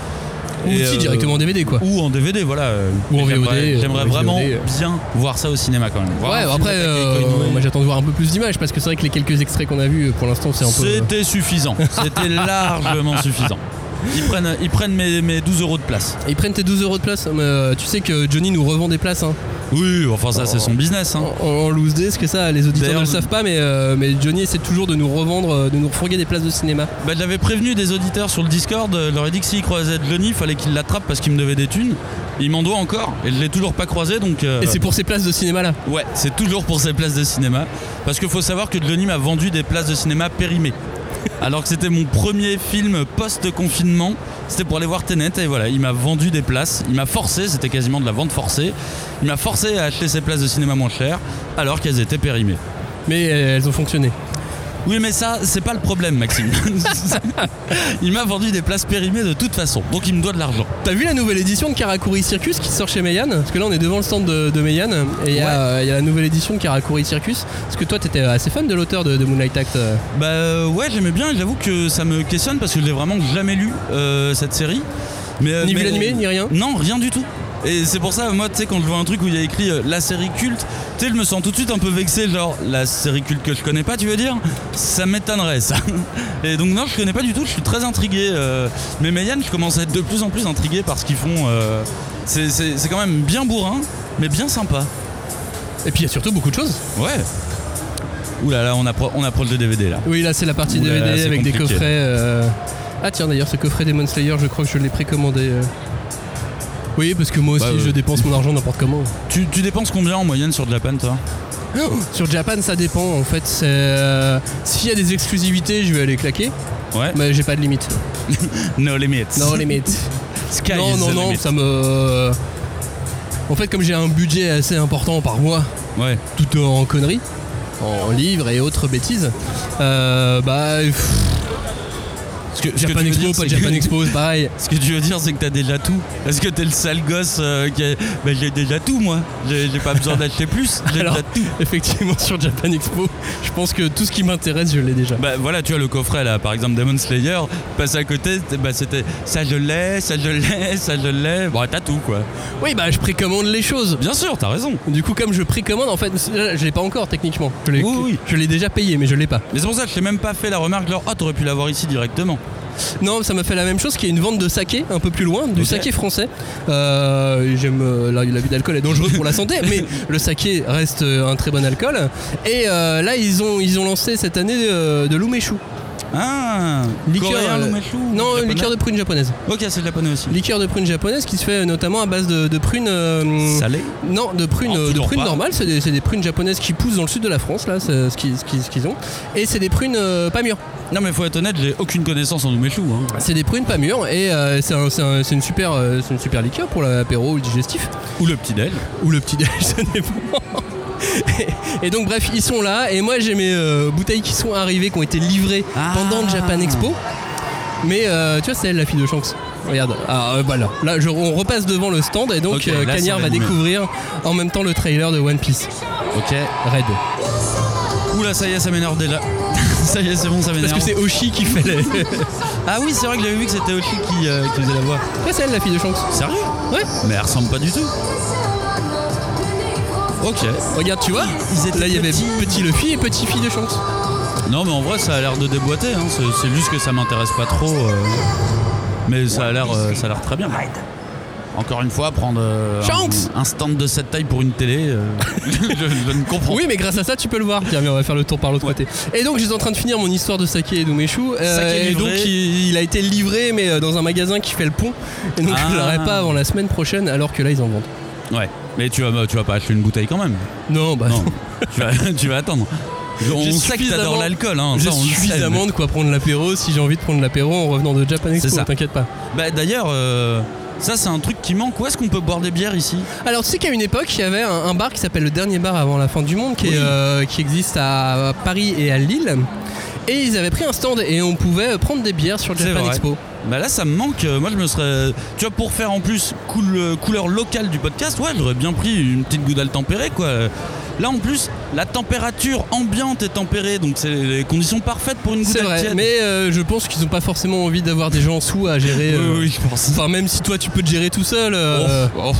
Speaker 1: Ou aussi
Speaker 8: euh,
Speaker 1: directement en DVD quoi.
Speaker 8: Ou en DVD, voilà. euh,
Speaker 1: Ou en VOD, euh,
Speaker 8: J'aimerais
Speaker 1: en
Speaker 8: vraiment
Speaker 1: VOD.
Speaker 8: bien voir ça au cinéma quand même. Voir
Speaker 1: Ouais, après, euh, moi j'attends de voir un peu plus d'images parce que c'est vrai que les quelques extraits qu'on a vus pour l'instant c'est un peu. euh,
Speaker 8: C'était suffisant. C'était largement suffisant. Ils prennent, ils prennent mes, mes 12 euros de place.
Speaker 1: Ils prennent tes 12 euros de place, mais euh, tu sais que Johnny nous revend des places hein,
Speaker 8: Oui, enfin ça c'est son business. Hein.
Speaker 1: en, en loose day, ce que ça, les auditeurs ne le savent pas, mais, euh, mais Johnny essaie toujours de nous revendre, euh, de nous refourguer des places de cinéma.
Speaker 8: Bah, j'avais prévenu des auditeurs sur le Discord, euh, je leur ai dit que s'ils croisaient Johnny, il fallait qu'ils l'attrapent parce qu'il me devait des thunes. Il m'en doit encore et je l'ai toujours pas croisé donc. euh,
Speaker 1: Et c'est pour ces places de cinéma là.
Speaker 8: Ouais, c'est toujours pour ces places de cinéma. Parce qu'il faut savoir que Johnny m'a vendu des places de cinéma périmées. Alors que c'était mon premier film post-confinement. C'était pour aller voir Tenet et voilà, il m'a vendu des places. Il m'a forcé, c'était quasiment de la vente forcée. Il m'a forcé à acheter ces places de cinéma moins chères alors qu'elles étaient périmées.
Speaker 1: Mais euh, elles ont fonctionné.
Speaker 8: Oui, mais ça, c'est pas le problème, Maxime. il m'a vendu des places périmées de toute façon, donc il me doit de l'argent.
Speaker 1: T'as vu la nouvelle édition de Karakuri Circus qui sort chez Meian Parce que là on est devant le stand de, de Meian et il y, a,
Speaker 8: Ouais.
Speaker 1: euh, il y a la nouvelle édition de Karakuri Circus. Parce que toi t'étais assez fan de l'auteur de, de Moonlight Act. euh?
Speaker 8: Bah euh, ouais, j'aimais bien et j'avoue que ça me questionne parce que je l'ai vraiment jamais lu euh, cette série. Mais,
Speaker 1: Ni vu l'animé, ni rien?
Speaker 8: Non, rien du tout. Et c'est pour ça, moi, tu sais, quand je vois un truc où il y a écrit euh, la série culte, tu sais, je me sens tout de suite un peu vexé, genre la série culte que je connais pas, tu veux dire? Ça m'étonnerait, ça. Et donc, non, je connais pas du tout, je suis très intrigué. euh, mais Meian, je commence à être de plus en plus intrigué par ce qu'ils font. euh, c'est- c'est c'est quand même bien bourrin, mais bien sympa.
Speaker 1: Et puis il y a surtout beaucoup de choses.
Speaker 8: Ouais. Ouh là là, on, appro- on approche de DVD là.
Speaker 1: Oui là c'est la partie
Speaker 8: Ouh là
Speaker 1: DVD
Speaker 8: c'est
Speaker 1: avec des
Speaker 8: compliqué.
Speaker 1: coffrets. euh. Ah tiens d'ailleurs ce coffret Demon Slayer je crois que je l'ai précommandé. euh. Oui parce que moi aussi
Speaker 8: Bah,
Speaker 1: je dépense mon argent n'importe comment.
Speaker 8: Tu, tu dépenses combien en moyenne sur Japan, toi?
Speaker 1: Sur Japan ça dépend en fait. c'est, euh, S'il y a des exclusivités je vais aller claquer.
Speaker 8: Ouais.
Speaker 1: Mais j'ai pas de limite.
Speaker 8: No limits.
Speaker 1: Non limite.
Speaker 8: Sky
Speaker 1: non,
Speaker 8: is
Speaker 1: non,
Speaker 8: the
Speaker 1: non,
Speaker 8: limit.
Speaker 1: ça me. En fait, comme j'ai un budget assez important par mois,
Speaker 8: Ouais.
Speaker 1: tout en conneries, en livres et autres bêtises, euh, bah. pff,
Speaker 8: Ce que, ce que
Speaker 1: Japan Expo,
Speaker 8: dire,
Speaker 1: pas Japan
Speaker 8: que-
Speaker 1: Expo, pareil.
Speaker 8: Ce que tu veux dire, c'est que t'as déjà tout. Est-ce que t'es le sale gosse euh, qui a... Bah, j'ai déjà tout, moi. J'ai pas besoin d'acheter plus. J'ai déjà tout.
Speaker 1: effectivement, sur Japan Expo, je pense que tout ce qui m'intéresse, je l'ai déjà.
Speaker 8: Bah voilà, tu vois le coffret là, par exemple Demon Slayer, passe à côté, c'était- bah, c'était ça je l'ai, ça je l'ai, ça je l'ai. Bon, t'as tout quoi.
Speaker 1: Oui, bah, je précommande les choses.
Speaker 8: Bien sûr, t'as raison.
Speaker 1: Du coup, comme je précommande, en fait, je l'ai pas encore techniquement. Je l'ai
Speaker 8: Oui, oui.
Speaker 1: je l'ai déjà payé, mais je l'ai pas.
Speaker 8: Mais c'est pour ça que je t'ai même pas fait la remarque genre, ah, t'aurais pu l'avoir ici directement.
Speaker 1: Non, ça m'a fait la même chose qu'il y a une vente de saké un peu plus loin, du saké français. Euh, J'aime euh, la- l'abus d'alcool est dangereux pour la santé, mais le saké reste euh, un très bon alcool. Et là, ils ont, ils ont lancé cette année euh, de l'umeshu.
Speaker 8: Ah
Speaker 1: Liqueur,
Speaker 8: Coréen,
Speaker 1: euh, Non,
Speaker 8: japonais
Speaker 1: liqueur de prune japonaise.
Speaker 8: Ok, c'est japonais aussi.
Speaker 1: Liqueur de prune japonaise qui se fait notamment à base de, de prunes. euh,
Speaker 8: Salé
Speaker 1: non, de prunes,
Speaker 8: Oh,
Speaker 1: euh, de prunes normales, c'est des, prunes japonaises qui poussent dans le sud de la France, là, c'est ce qu'ils ont. Et c'est des prunes euh, pas mûres.
Speaker 8: Non mais faut être honnête, j'ai aucune connaissance en umeshu. Hein.
Speaker 1: C'est des prunes pas mûres et euh, c'est un- c'est un- c'est une, super, euh, c'est une super liqueur pour l'apéro ou le digestif.
Speaker 8: Ou le petit déj.
Speaker 1: Ou le petit déj, ça dépend. Et, donc bref, ils sont là et moi j'ai mes euh, bouteilles qui sont arrivées, qui ont été livrées
Speaker 8: Ah.
Speaker 1: pendant le Japan Expo. Mais euh, tu vois, c'est elle la fille de Shanks. Regarde, ah, euh, voilà. Là, je- on repasse devant le stand et donc
Speaker 8: Ok,
Speaker 1: euh,
Speaker 8: là, ça
Speaker 1: Cagnard
Speaker 8: va
Speaker 1: découvrir en même temps le trailer de One Piece.
Speaker 8: Ok.
Speaker 1: Red.
Speaker 8: Oula, ça y est, ça m'énerve déjà. ça y est, c'est bon, ça
Speaker 1: Parce
Speaker 8: m'énerve.
Speaker 1: que c'est Oshi qui fait les.
Speaker 8: Ah oui, c'est vrai que j'avais vu que c'était Oshi qui, qui faisait la voix.
Speaker 1: Ouais, c'est elle la fille de Shanks.
Speaker 8: Sérieux?
Speaker 1: Ouais.
Speaker 8: Mais elle ressemble pas du tout. Ok.
Speaker 1: Regarde, tu vois
Speaker 8: Ils étaient
Speaker 1: Là, il y avait
Speaker 8: petits.
Speaker 1: petit Luffy et petit fille de Shanks.
Speaker 8: Non, mais en vrai, ça a l'air de déboîter. Hein. C'est, c'est juste que ça m'intéresse pas trop. euh. Mais ça a l'air, euh, ça a l'air très bien. Encore une fois, prendre euh, un, un stand de cette taille pour une télé, euh, je, je ne comprends
Speaker 1: Oui, mais grâce à ça, tu peux le voir. Tiens, mais on va faire le tour par l'autre côté. Et donc, j'étais en train de finir mon histoire de Sake et Dumeshu. euh,
Speaker 8: Saké
Speaker 1: et
Speaker 8: livré.
Speaker 1: donc, il, il a été livré, mais euh, dans un magasin qui fait le pont. Et donc, je
Speaker 8: Ah.
Speaker 1: l'aurai pas avant la semaine prochaine, alors que là, ils en vendent.
Speaker 8: pas. Ouais, mais tu vas, tu vas pas acheter une bouteille quand même.
Speaker 1: Non, bah,
Speaker 8: Non, tu, vas, tu vas attendre. On sait que t'adores l'alcool, hein,
Speaker 1: j'ai suffisamment
Speaker 8: mais-
Speaker 1: de quoi prendre l'apéro si j'ai envie de prendre l'apéro en revenant de Japan Expo,
Speaker 8: ça.
Speaker 1: t'inquiète pas.
Speaker 8: Bah, D'ailleurs, euh, ça c'est un truc qui manque. Où est-ce qu'on peut boire des bières ici?
Speaker 1: Alors tu sais qu'à une époque il y avait un, un bar qui s'appelle le dernier bar avant la fin du monde qui, est, euh, qui existe à Paris et à Lille et ils avaient pris un stand et on pouvait prendre des bières sur Japan
Speaker 8: vrai.
Speaker 1: Expo.
Speaker 8: Bah là ça me manque, Euh, moi je me serais... Tu vois pour faire en plus euh, couleur locale du podcast, ouais j'aurais bien pris une petite goudale tempérée quoi. Là en plus la température ambiante est tempérée donc c'est les conditions parfaites pour une goudale
Speaker 1: vrai, mais euh, je pense qu'ils n'ont pas forcément envie d'avoir des gens sous à gérer. Euh,
Speaker 8: oui, je pense.
Speaker 1: Enfin même si toi tu peux te gérer tout seul, euh,
Speaker 8: Oh, oh.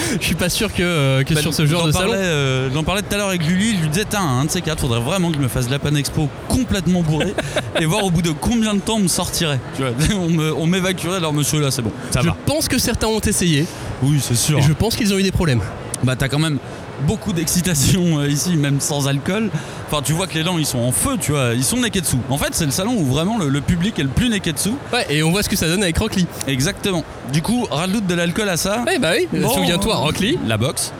Speaker 1: je suis pas sûr que, euh, que
Speaker 8: Bah,
Speaker 1: sur ce genre de
Speaker 8: parlais,
Speaker 1: salon.
Speaker 8: euh, J'en parlais tout à l'heure avec Lulu, je lui disais, un de ces quatre, faudrait vraiment que je me fasse de la Pan Expo complètement bourré et voir au bout de combien de temps on me sortirait. Tu vois, on m'évacuerait, alors monsieur là c'est bon, ça
Speaker 1: Je
Speaker 8: va.
Speaker 1: pense que certains ont essayé
Speaker 8: Oui, c'est sûr.
Speaker 1: et je pense qu'ils ont eu des problèmes.
Speaker 8: Bah t'as quand même beaucoup d'excitation euh, ici, même sans alcool. Enfin tu vois que les gens ils sont en feu, tu vois, ils sont neketsu. En fait c'est le salon où vraiment le, le public est le plus neketsu.
Speaker 1: Ouais, et on voit ce que ça donne avec Rock Lee.
Speaker 8: Exactement. Du coup, rajoute de l'alcool à ça.
Speaker 1: Ouais, bah oui,
Speaker 8: Bon.
Speaker 1: souviens-toi, Rock Lee,
Speaker 8: La boxe.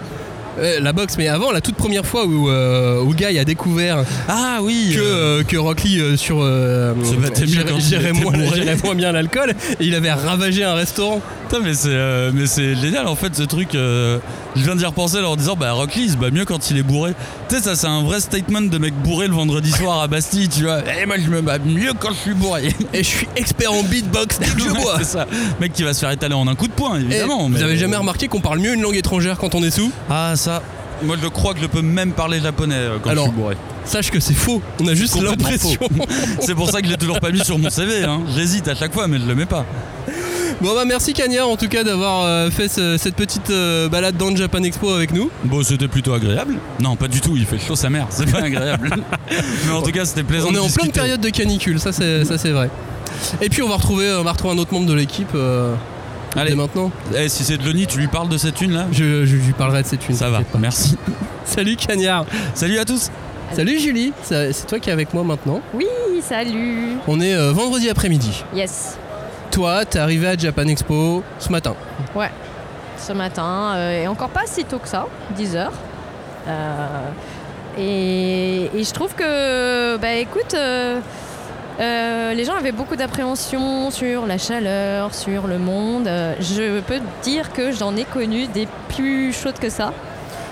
Speaker 1: euh, la boxe, mais avant, la toute première fois où, euh, où Guy a découvert
Speaker 8: Ah oui.
Speaker 1: que,
Speaker 8: euh,
Speaker 1: euh, que Rock Lee sur
Speaker 8: Se battait mieux
Speaker 1: gérait- moins, moins bien l'alcool et il avait ravagé un restaurant.
Speaker 8: Putain, mais c'est euh, mais c'est génial en fait ce truc. euh, je viens d'y repenser en disant bah Rock Lee il se bat mieux quand il est bourré. Tu sais ça c'est un vrai statement de mec bourré le vendredi soir à Bastille, tu vois. Et moi je me bats mieux quand je suis bourré.
Speaker 1: Et je suis expert en beatbox dès que je bois.
Speaker 8: c'est ça. Mec qui va se faire étaler en un coup de poing
Speaker 1: Et
Speaker 8: évidemment.
Speaker 1: vous avez jamais remarqué qu'on parle mieux une langue étrangère quand on est sous?
Speaker 8: Ah ça. Moi je crois que je peux même parler japonais euh, quand
Speaker 1: Alors,
Speaker 8: je suis bourré.
Speaker 1: Sache que c'est faux, on a juste l'impression.
Speaker 8: C'est pour ça que je l'ai toujours pas mis sur mon CV. Hein. J'hésite à chaque fois mais je le mets pas.
Speaker 1: Bon bah merci Cagnard en tout cas d'avoir euh, fait ce- cette petite euh, balade dans le Japan Expo avec nous.
Speaker 8: Bon c'était plutôt agréable. Non pas du tout, il fait chaud sa mère, c'est pas agréable. mais en tout cas c'était plaisant
Speaker 1: on est
Speaker 8: de
Speaker 1: en pleine période de canicule, ça c'est ça c'est vrai. Et puis on va retrouver, on va retrouver un autre membre de l'équipe euh,
Speaker 8: Allez,
Speaker 1: dès maintenant.
Speaker 8: eh, si c'est Johnny, tu lui parles de cette une là?
Speaker 1: Je, je lui parlerai de cette une.
Speaker 8: Ça va,
Speaker 1: pas.
Speaker 8: merci.
Speaker 1: Salut Cagnard.
Speaker 8: Salut à tous
Speaker 1: Salut Julie, c'est c'est toi qui es avec moi maintenant.
Speaker 9: Oui, salut.
Speaker 1: On est euh, vendredi après-midi.
Speaker 9: Yes.
Speaker 1: Toi, t'es arrivé à Japan Expo ce matin.
Speaker 9: Ouais. Ce matin, euh, et encore pas si tôt que ça, 10 heures. Euh, et, et je trouve que, bah écoute, euh, les gens avaient beaucoup d'appréhension sur la chaleur, sur le monde. Je peux te dire que j'en ai connu des plus chaudes que ça.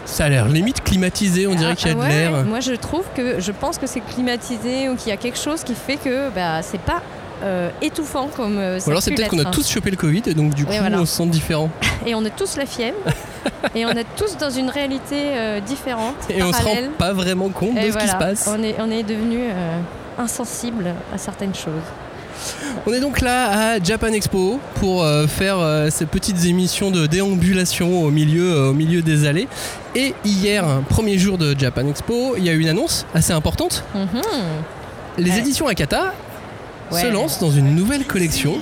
Speaker 1: Ça a l'air limite climatisé, on dirait
Speaker 9: Ah,
Speaker 1: qu'il y a de
Speaker 9: ouais,
Speaker 1: l'air.
Speaker 9: Moi, je trouve que je pense que c'est climatisé ou qu'il y a quelque chose qui fait que bah, c'est pas euh, étouffant comme euh, ça
Speaker 1: Ou alors c'est peut-être qu'on a
Speaker 9: l'être.
Speaker 1: tous chopé le Covid et donc du coup
Speaker 9: Oui, voilà.
Speaker 1: on se sent différent.
Speaker 9: Et on a tous la fièvre. et on est tous dans une réalité euh, différente,
Speaker 1: Et on se
Speaker 9: parallèle.
Speaker 1: rend pas vraiment compte
Speaker 9: Et
Speaker 1: de ce qui se passe.
Speaker 9: On est, on est devenu euh, insensible à certaines choses.
Speaker 1: On est donc là à Japan Expo pour faire ces petites émissions de déambulation au milieu, au milieu des allées. Et hier, premier jour de Japan Expo, il y a eu une annonce assez importante.
Speaker 9: Mhm.
Speaker 1: Les
Speaker 9: Ouais.
Speaker 1: éditions Akata se lancent dans une nouvelle collection.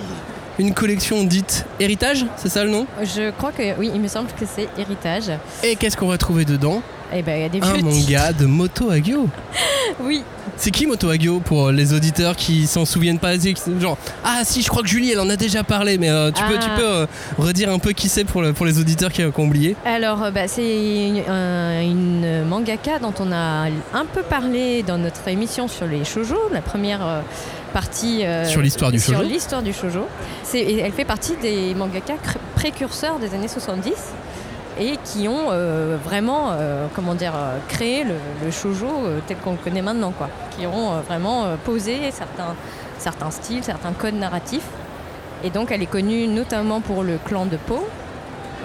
Speaker 1: Une collection dite Héritage, c'est ça le nom?
Speaker 9: Je crois que oui, il me semble que c'est héritage.
Speaker 1: Et qu'est-ce qu'on va trouver dedans?
Speaker 9: Et ben il y a des
Speaker 1: Un manga de Moto
Speaker 9: titres. Oui.
Speaker 1: C'est qui Moto Hagio pour les auditeurs qui s'en souviennent pas Genre, ah si, je crois que Julie, elle en a déjà parlé, mais euh, tu, peux,
Speaker 9: Ah.
Speaker 1: tu peux euh, redire un peu qui c'est pour, le- pour les auditeurs qui, ont oublié?
Speaker 9: Alors, euh, bah, c'est une, un- une mangaka dont on a un peu parlé dans notre émission sur les shoujo, la première partie euh,
Speaker 1: Sur l'histoire du
Speaker 9: sur
Speaker 1: shoujo.
Speaker 9: l'histoire du shoujo. C'est- et elle fait partie des mangaka précurseurs des années 70 et qui ont euh, vraiment, euh, comment dire, créé le, le shoujo tel qu'on le connaît maintenant, quoi. Qui ont vraiment posé certains, certains styles, certains codes narratifs. Et donc, elle est connue notamment pour le clan de Po.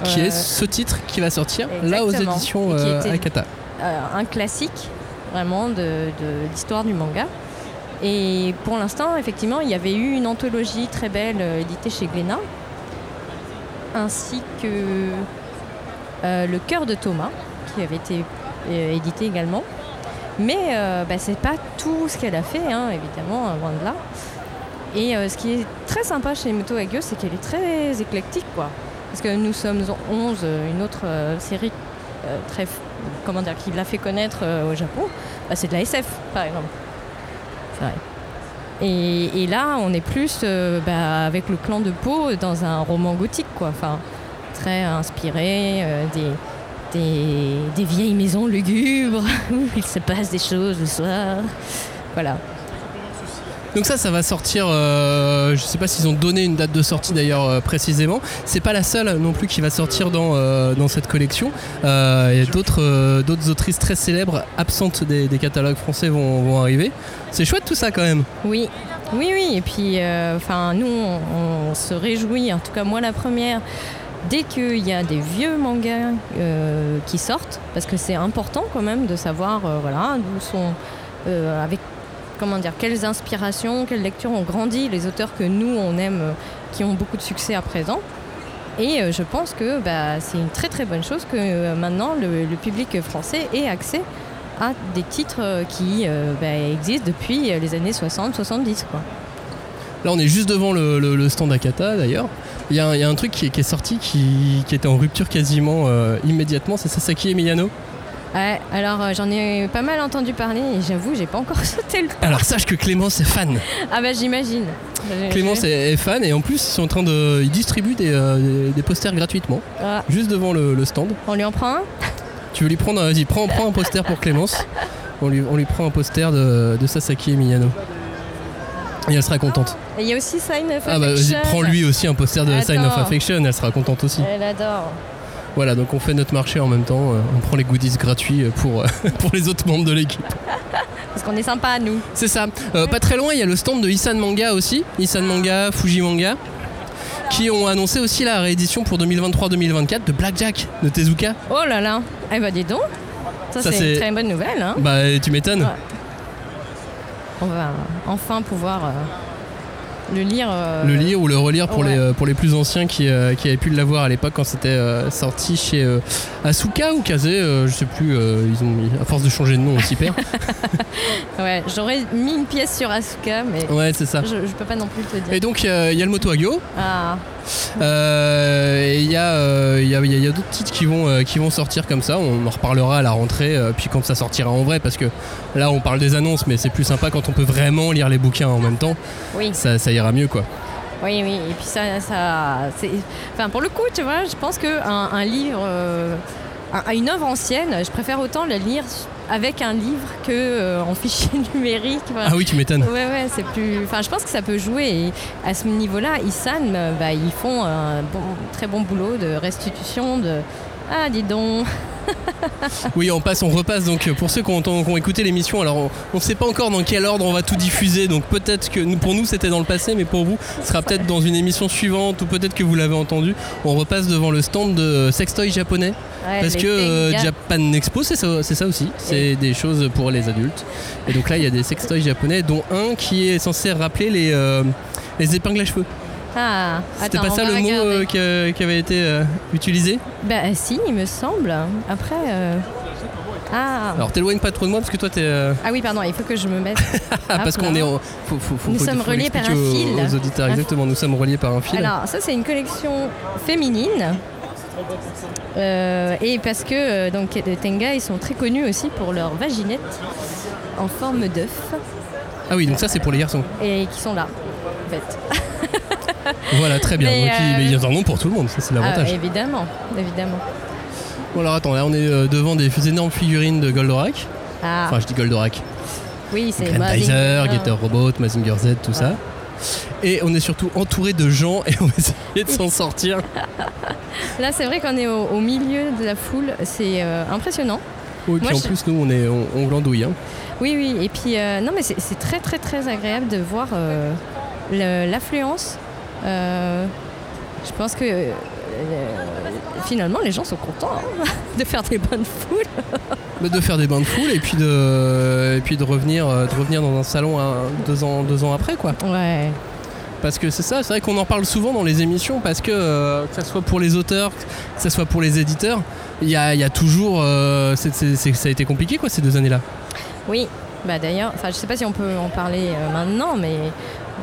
Speaker 1: Qui est ce titre qui va sortir là aux éditions Akata.
Speaker 9: un classique vraiment de, de l'histoire du manga. Et pour l'instant, effectivement, il y avait eu une anthologie très belle euh, éditée chez Glénat, ainsi que euh, Le cœur de Thomas, qui avait été euh, édité également. Mais euh, bah, c'est pas tout ce qu'elle a fait, hein, évidemment, loin de là. Et ce qui est très sympa chez Moto Hagio, c'est qu'elle est très éclectique, quoi. Parce que nous sommes 11, euh, une autre série très, comment dire, qui l'a fait connaître au Japon, bah, c'est de la SF, par exemple. Et, là, on est plus euh, bah, avec le clan de Pau dans un roman gothique, quoi. Enfin, très inspiré euh, des, des, des vieilles maisons lugubres où il se passe des choses le soir. Voilà.
Speaker 1: Donc ça, ça va sortir. euh, je sais pas s'ils ont donné une date de sortie d'ailleurs euh, précisément. C'est pas la seule non plus qui va sortir dans, euh, dans cette collection. Euh, Il y a d'autres autrices très célèbres absentes des, catalogues français vont, vont arriver. C'est chouette tout ça quand même.
Speaker 9: Oui, oui, oui. Et puis, enfin, nous, on, se réjouit, en tout cas moi la première, dès qu'il y a des vieux mangas qui sortent, parce que c'est important quand même de savoir, voilà, d'où sont, avec, comment dire, quelles inspirations, quelles lectures ont grandi les auteurs que nous on aime, euh, qui ont beaucoup de succès à présent. Et euh, je pense que bah, c'est une très très bonne chose que euh, maintenant le, public français ait accès à des titres qui bah, existent depuis les années 60-70. quoi.
Speaker 1: Là, on est juste devant le, stand Akata d'ailleurs. Il y, a un- truc qui, est- sorti qui, était en rupture quasiment immédiatement. C'est Sasaki Emiliano.
Speaker 9: Ouais, alors euh, j'en ai pas mal entendu parler et j'avoue, j'ai pas encore sauté le pas.
Speaker 1: Alors sache que Clémence est fan.
Speaker 9: Ah bah j'imagine.
Speaker 1: Clémence est, est fan et en plus ils sont en train de ils distribuent des, euh, des- des posters gratuitement
Speaker 9: Ah,
Speaker 1: juste devant le, le stand.
Speaker 9: on lui en prend un?
Speaker 1: Tu veux lui prendre un- Vas-y, prends, prends un poster pour Clémence. On lui, on lui prend un poster de, de Sasaki Emiliano. Et elle sera contente.
Speaker 9: Et il y a aussi Sign of
Speaker 1: Ah bah vas-y,
Speaker 9: Affection.
Speaker 1: prends lui aussi un poster de Sign of. Affection, elle sera contente aussi.
Speaker 9: Elle adore.
Speaker 1: Voilà, donc on fait notre marché en même temps, euh, on prend les goodies gratuits euh, pour, euh, pour les autres membres de l'équipe.
Speaker 9: Parce qu'on est sympa, nous.
Speaker 1: C'est ça. Euh, pas très loin, il y a le stand de Isan Manga aussi. Isan Manga, Fuji Manga. Qui ont annoncé aussi la réédition pour 2023-2024 de Blackjack de Tezuka.
Speaker 9: Oh là là. Eh bah dis donc. Ça,
Speaker 1: Ça,
Speaker 9: c'est
Speaker 1: c'est-
Speaker 9: une très bonne nouvelle. Hein.
Speaker 1: Bah tu m'étonnes.
Speaker 9: Ouais. On va enfin pouvoir euh, le lire. euh,
Speaker 1: Le lire ou le relire pour,
Speaker 9: ouais.
Speaker 1: les, euh, pour les plus anciens qui, euh, qui avaient pu l'avoir à l'époque quand c'était euh, sorti chez Asuka ou Kaze, je sais plus, ils ont mis, à force de changer de nom on s'y perd.
Speaker 9: Ouais, j'aurais mis une pièce sur Asuka, mais
Speaker 1: Ouais c'est ça.
Speaker 9: je, je peux pas non plus te dire.
Speaker 1: Et donc il y a le Moto Agyo,
Speaker 9: Ah,
Speaker 1: et il y a, euh, y a, y a- d'autres titres qui vont, euh, qui vont sortir comme ça. On en reparlera à la rentrée, euh, puis quand ça sortira en vrai, parce que là on parle des annonces, mais c'est plus sympa quand on peut vraiment lire les bouquins en même temps.
Speaker 9: oui.
Speaker 1: Ça, ça ira mieux quoi.
Speaker 9: Oui, oui, et puis ça, ça c'est, enfin pour le coup, tu vois, je pense que un, un livre, euh, un- une œuvre ancienne, je préfère autant la lire avec un livre que euh, en fichier numérique.
Speaker 1: Ah oui, tu m'étonnes.
Speaker 9: Ouais, ouais, c'est plus. Enfin, je pense que ça peut jouer. Et à ce niveau-là, Issan, bah, ils font un bon, très bon boulot de restitution de. Ah, dis donc.
Speaker 1: Oui, on passe, on repasse. Donc pour ceux qui ont, qui ont écouté l'émission, alors on ne sait pas encore dans quel ordre on va tout diffuser. Donc peut-être que pour nous c'était dans le passé, mais pour vous, ce sera peut-être dans une émission suivante ou peut-être que vous l'avez entendu. On repasse devant le stand de sextoy japonais.
Speaker 9: Ouais,
Speaker 1: Parce que euh. Japan Expo, c'est ça, aussi. C'est des choses pour les adultes. Et donc là, il y a des sextoys japonais, dont un qui est censé rappeler les, euh, les épingles à cheveux.
Speaker 9: Ah,
Speaker 1: C'était pas ça le mot euh, qui, avait été utilisé?
Speaker 9: Bah, si, il me semble. Après. Ah.
Speaker 1: Alors t'éloignes pas trop de moi parce que toi t'es. euh,
Speaker 9: ah oui, pardon, il faut que je me mette.
Speaker 1: Ah, parce qu'on est. en- Faut, faut- faut-
Speaker 9: Nous sommes reliés par un
Speaker 1: aux-
Speaker 9: fil.
Speaker 1: Aux auditeurs,
Speaker 9: Un-
Speaker 1: exactement. Nous sommes reliés par un fil.
Speaker 9: Alors, ça, c'est une collection féminine. Euh, et parce que euh, donc, les Tenga, ils sont très connus aussi pour leurs vaginettes en forme d'œuf
Speaker 1: Ah oui, donc ça c'est pour les garçons.
Speaker 9: et qui sont là, en fait.
Speaker 1: Voilà, très bien.
Speaker 9: Mais,
Speaker 1: donc il-
Speaker 9: euh,
Speaker 1: y en a pour tout le monde, ça c'est
Speaker 9: Ah,
Speaker 1: l'avantage.
Speaker 9: évidemment, évidemment.
Speaker 1: Bon alors attends, là on est euh, devant des énormes figurines de Goldorak.
Speaker 9: Ah,
Speaker 1: Enfin je dis Goldorak.
Speaker 9: oui, c'est
Speaker 1: Grandizer,
Speaker 9: Mazinger.
Speaker 1: Getter Robot, Mazinger Z, tout ça. Et on est surtout entouré de gens et on va essayer de s'en sortir.
Speaker 9: Là, c'est vrai qu'on est au, au milieu de la foule. C'est euh, impressionnant.
Speaker 1: Oui, puis
Speaker 9: Moi,
Speaker 1: en
Speaker 9: je-
Speaker 1: plus nous on est on, on glandouille. hein.
Speaker 9: Oui, oui. Et puis, euh, non, mais c'est très, très, très agréable de voir euh, l'affluence. Je pense que finalement, les gens sont contents hein, de faire des bonnes foules.
Speaker 1: Bah, de faire des bains de foule et puis de et puis de revenir de revenir dans un salon hein, deux ans deux ans après quoi.
Speaker 9: Ouais.
Speaker 1: Parce que c'est ça, c'est vrai qu'on en parle souvent dans les émissions parce que euh, que ce soit pour les auteurs, que ce soit pour les éditeurs, il y a, y a toujours. euh, ça a été compliqué quoi ces deux années-là.
Speaker 9: Oui. Bah d'ailleurs, enfin je sais pas si on peut en parler euh, maintenant, mais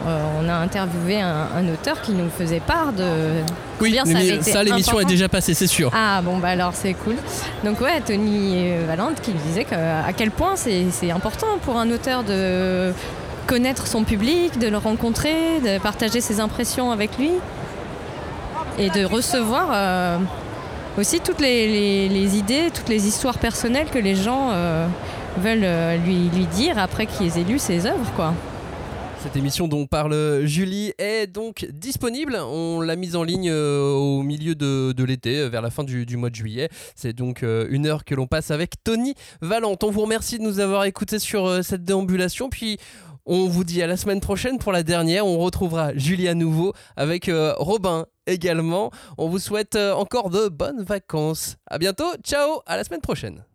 Speaker 9: on a interviewé un, un auteur qui nous faisait part de
Speaker 1: Oui,
Speaker 9: combien ça
Speaker 1: ça, l'émission est déjà passée, c'est sûr.
Speaker 9: Ah bon bah alors c'est cool. Donc ouais, Tony Valente qui disait que, à quel point c'est important pour un auteur de connaître son public, de le rencontrer, de partager ses impressions avec lui et de recevoir euh, aussi toutes les, idées, toutes les histoires personnelles que les gens euh, veulent euh, lui, dire après qu'ils aient lu ses œuvres.
Speaker 1: Cette émission dont parle Julie est donc disponible. On l'a mise en ligne au milieu de, l'été, vers la fin du, mois de juillet. C'est donc une heure que l'on passe avec Tony Valente. On vous remercie de nous avoir écoutés sur cette déambulation. Puis on vous dit à la semaine prochaine pour la dernière. On retrouvera Julie à nouveau avec euh, Robin également. On vous souhaite euh, encore de bonnes vacances. À bientôt. Ciao. À la semaine prochaine.